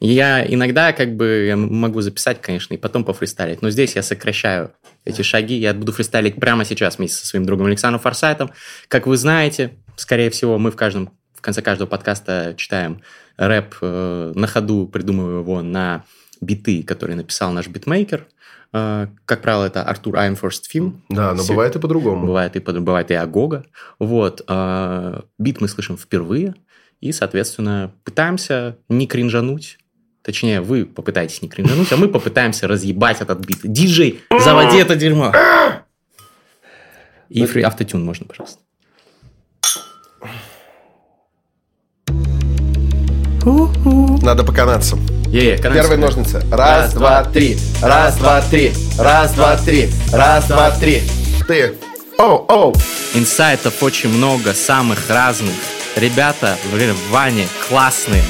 я иногда как бы могу записать, конечно, и потом пофристайлить. Но здесь я сокращаю эти шаги. Я буду фристайлить прямо сейчас вместе со своим другом Александром Форсайтом. Как вы знаете, скорее всего, мы в каждом в конце каждого подкаста читаем рэп э, на ходу, придумывая его на биты, которые написал наш битмейкер. Э, как правило, это Артур Айнфорст фильм. Да, но Все, бывает и по-другому. Бывает и, бывает и Агога. Вот. Э, бит мы слышим впервые. И, соответственно, пытаемся не кринжануть, Точнее, вы попытаетесь не кринжануть, а мы попытаемся разъебать этот бит. Диджей, заводи это дерьмо. И free autotune можно, пожалуйста. Надо поканаться. Е -е, Первые ножницы. Раз, два, три. Раз, два, три. Раз, два, три. Раз, два, три. Ты. Оу, оу. Инсайтов очень много, самых разных. Ребята в Ване классные.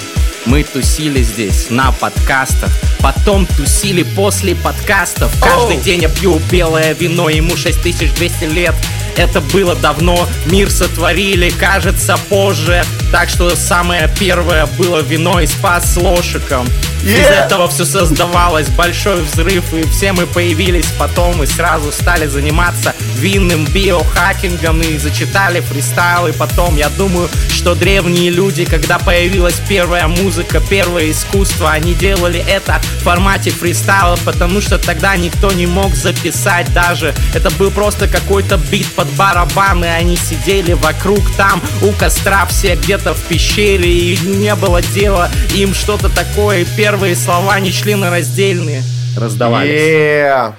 Мы тусили здесь на подкастах, потом тусили после подкастов. Каждый день я пью белое вино, ему 6200 лет. Это было давно, мир сотворили, кажется, позже. Так что самое первое было вино из пас с лошиком. Yeah. Из этого все создавалось, большой взрыв, и все мы появились потом и сразу стали заниматься винным биохакингом и зачитали фристайлы. Потом я думаю, что древние люди, когда появилась первая музыка, первое искусство, они делали это в формате фристайла, потому что тогда никто не мог записать даже. Это был просто какой-то бит под барабаны, они сидели вокруг там у костра все где-то в пещере, и не было дела им что-то такое. Первые слова не членораздельные раздавались. Yeah.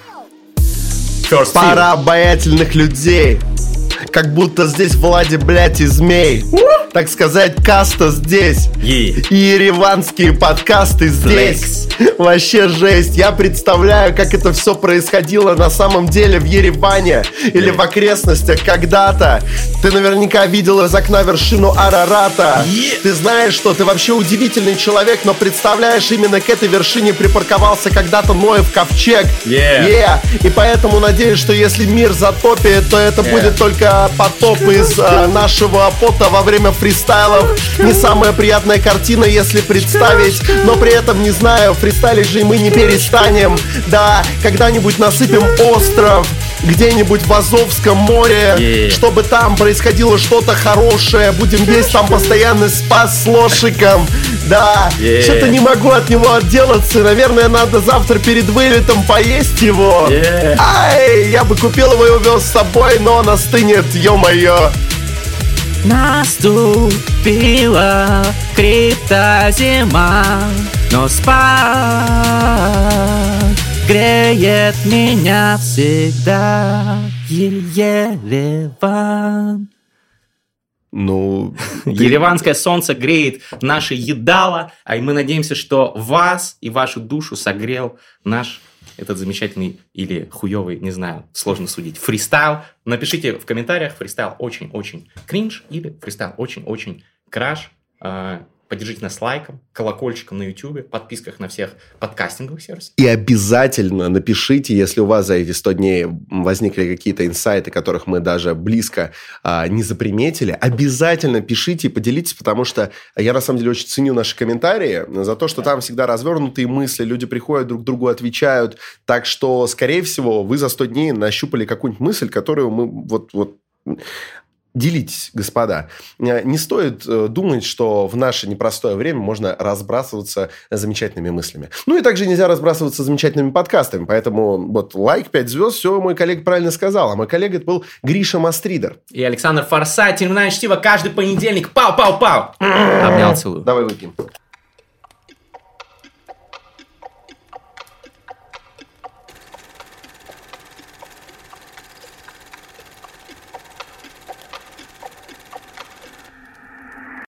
First Пара обаятельных людей. Как будто здесь Влади, блядь, и змей. Так сказать, каста здесь. И ереванские подкасты здесь. Flex. Вообще жесть. Я представляю, как это все происходило на самом деле в Ереване или yeah. в окрестностях когда-то. Ты наверняка видел из окна вершину Арарата. Yeah. Ты знаешь, что ты вообще удивительный человек, но представляешь, именно к этой вершине припарковался когда-то Ноев ковчег. Yeah. Yeah. И поэтому надеюсь, что если мир затопит, то это yeah. будет только потоп из э, нашего пота во время фристайлов. Не самая приятная картина, если представить, но при этом не знаю, фристайлить же мы не перестанем. Да, когда-нибудь насыпем остров, где-нибудь в Азовском море, yeah. чтобы там происходило что-то хорошее. Будем весь там постоянно спас с лошиком. Да, yeah. что-то не могу от него отделаться. Наверное, надо завтра перед вылетом поесть его. Yeah. Ай, я бы купил его и увез с собой, но он остынет, ё-моё. Наступила криптозима, но спать греет меня всегда Ереван. Ну, Ереванское солнце греет наше едало, а мы надеемся, что вас и вашу душу согрел наш этот замечательный или хуевый, не знаю, сложно судить, фристайл. Напишите в комментариях, фристайл очень-очень кринж или фристайл очень-очень краш. Поддержите нас лайком, колокольчиком на YouTube, подписках на всех подкастинговых сервисах. И обязательно напишите, если у вас за эти 100 дней возникли какие-то инсайты, которых мы даже близко а, не заприметили, обязательно пишите и поделитесь, потому что я на самом деле очень ценю наши комментарии за то, что там всегда развернутые мысли, люди приходят друг другу, отвечают. Так что, скорее всего, вы за 100 дней нащупали какую-нибудь мысль, которую мы вот, вот делитесь, господа. Э, не стоит э, думать, что в наше непростое время можно разбрасываться замечательными мыслями. Ну и также нельзя разбрасываться замечательными подкастами. Поэтому вот лайк, 5 звезд, все мой коллега правильно сказал. А мой коллега это был Гриша Мастридер. И Александр Форсайт, терминальное чтиво каждый понедельник. Пау-пау-пау! Обнял, целую. Давай выпьем.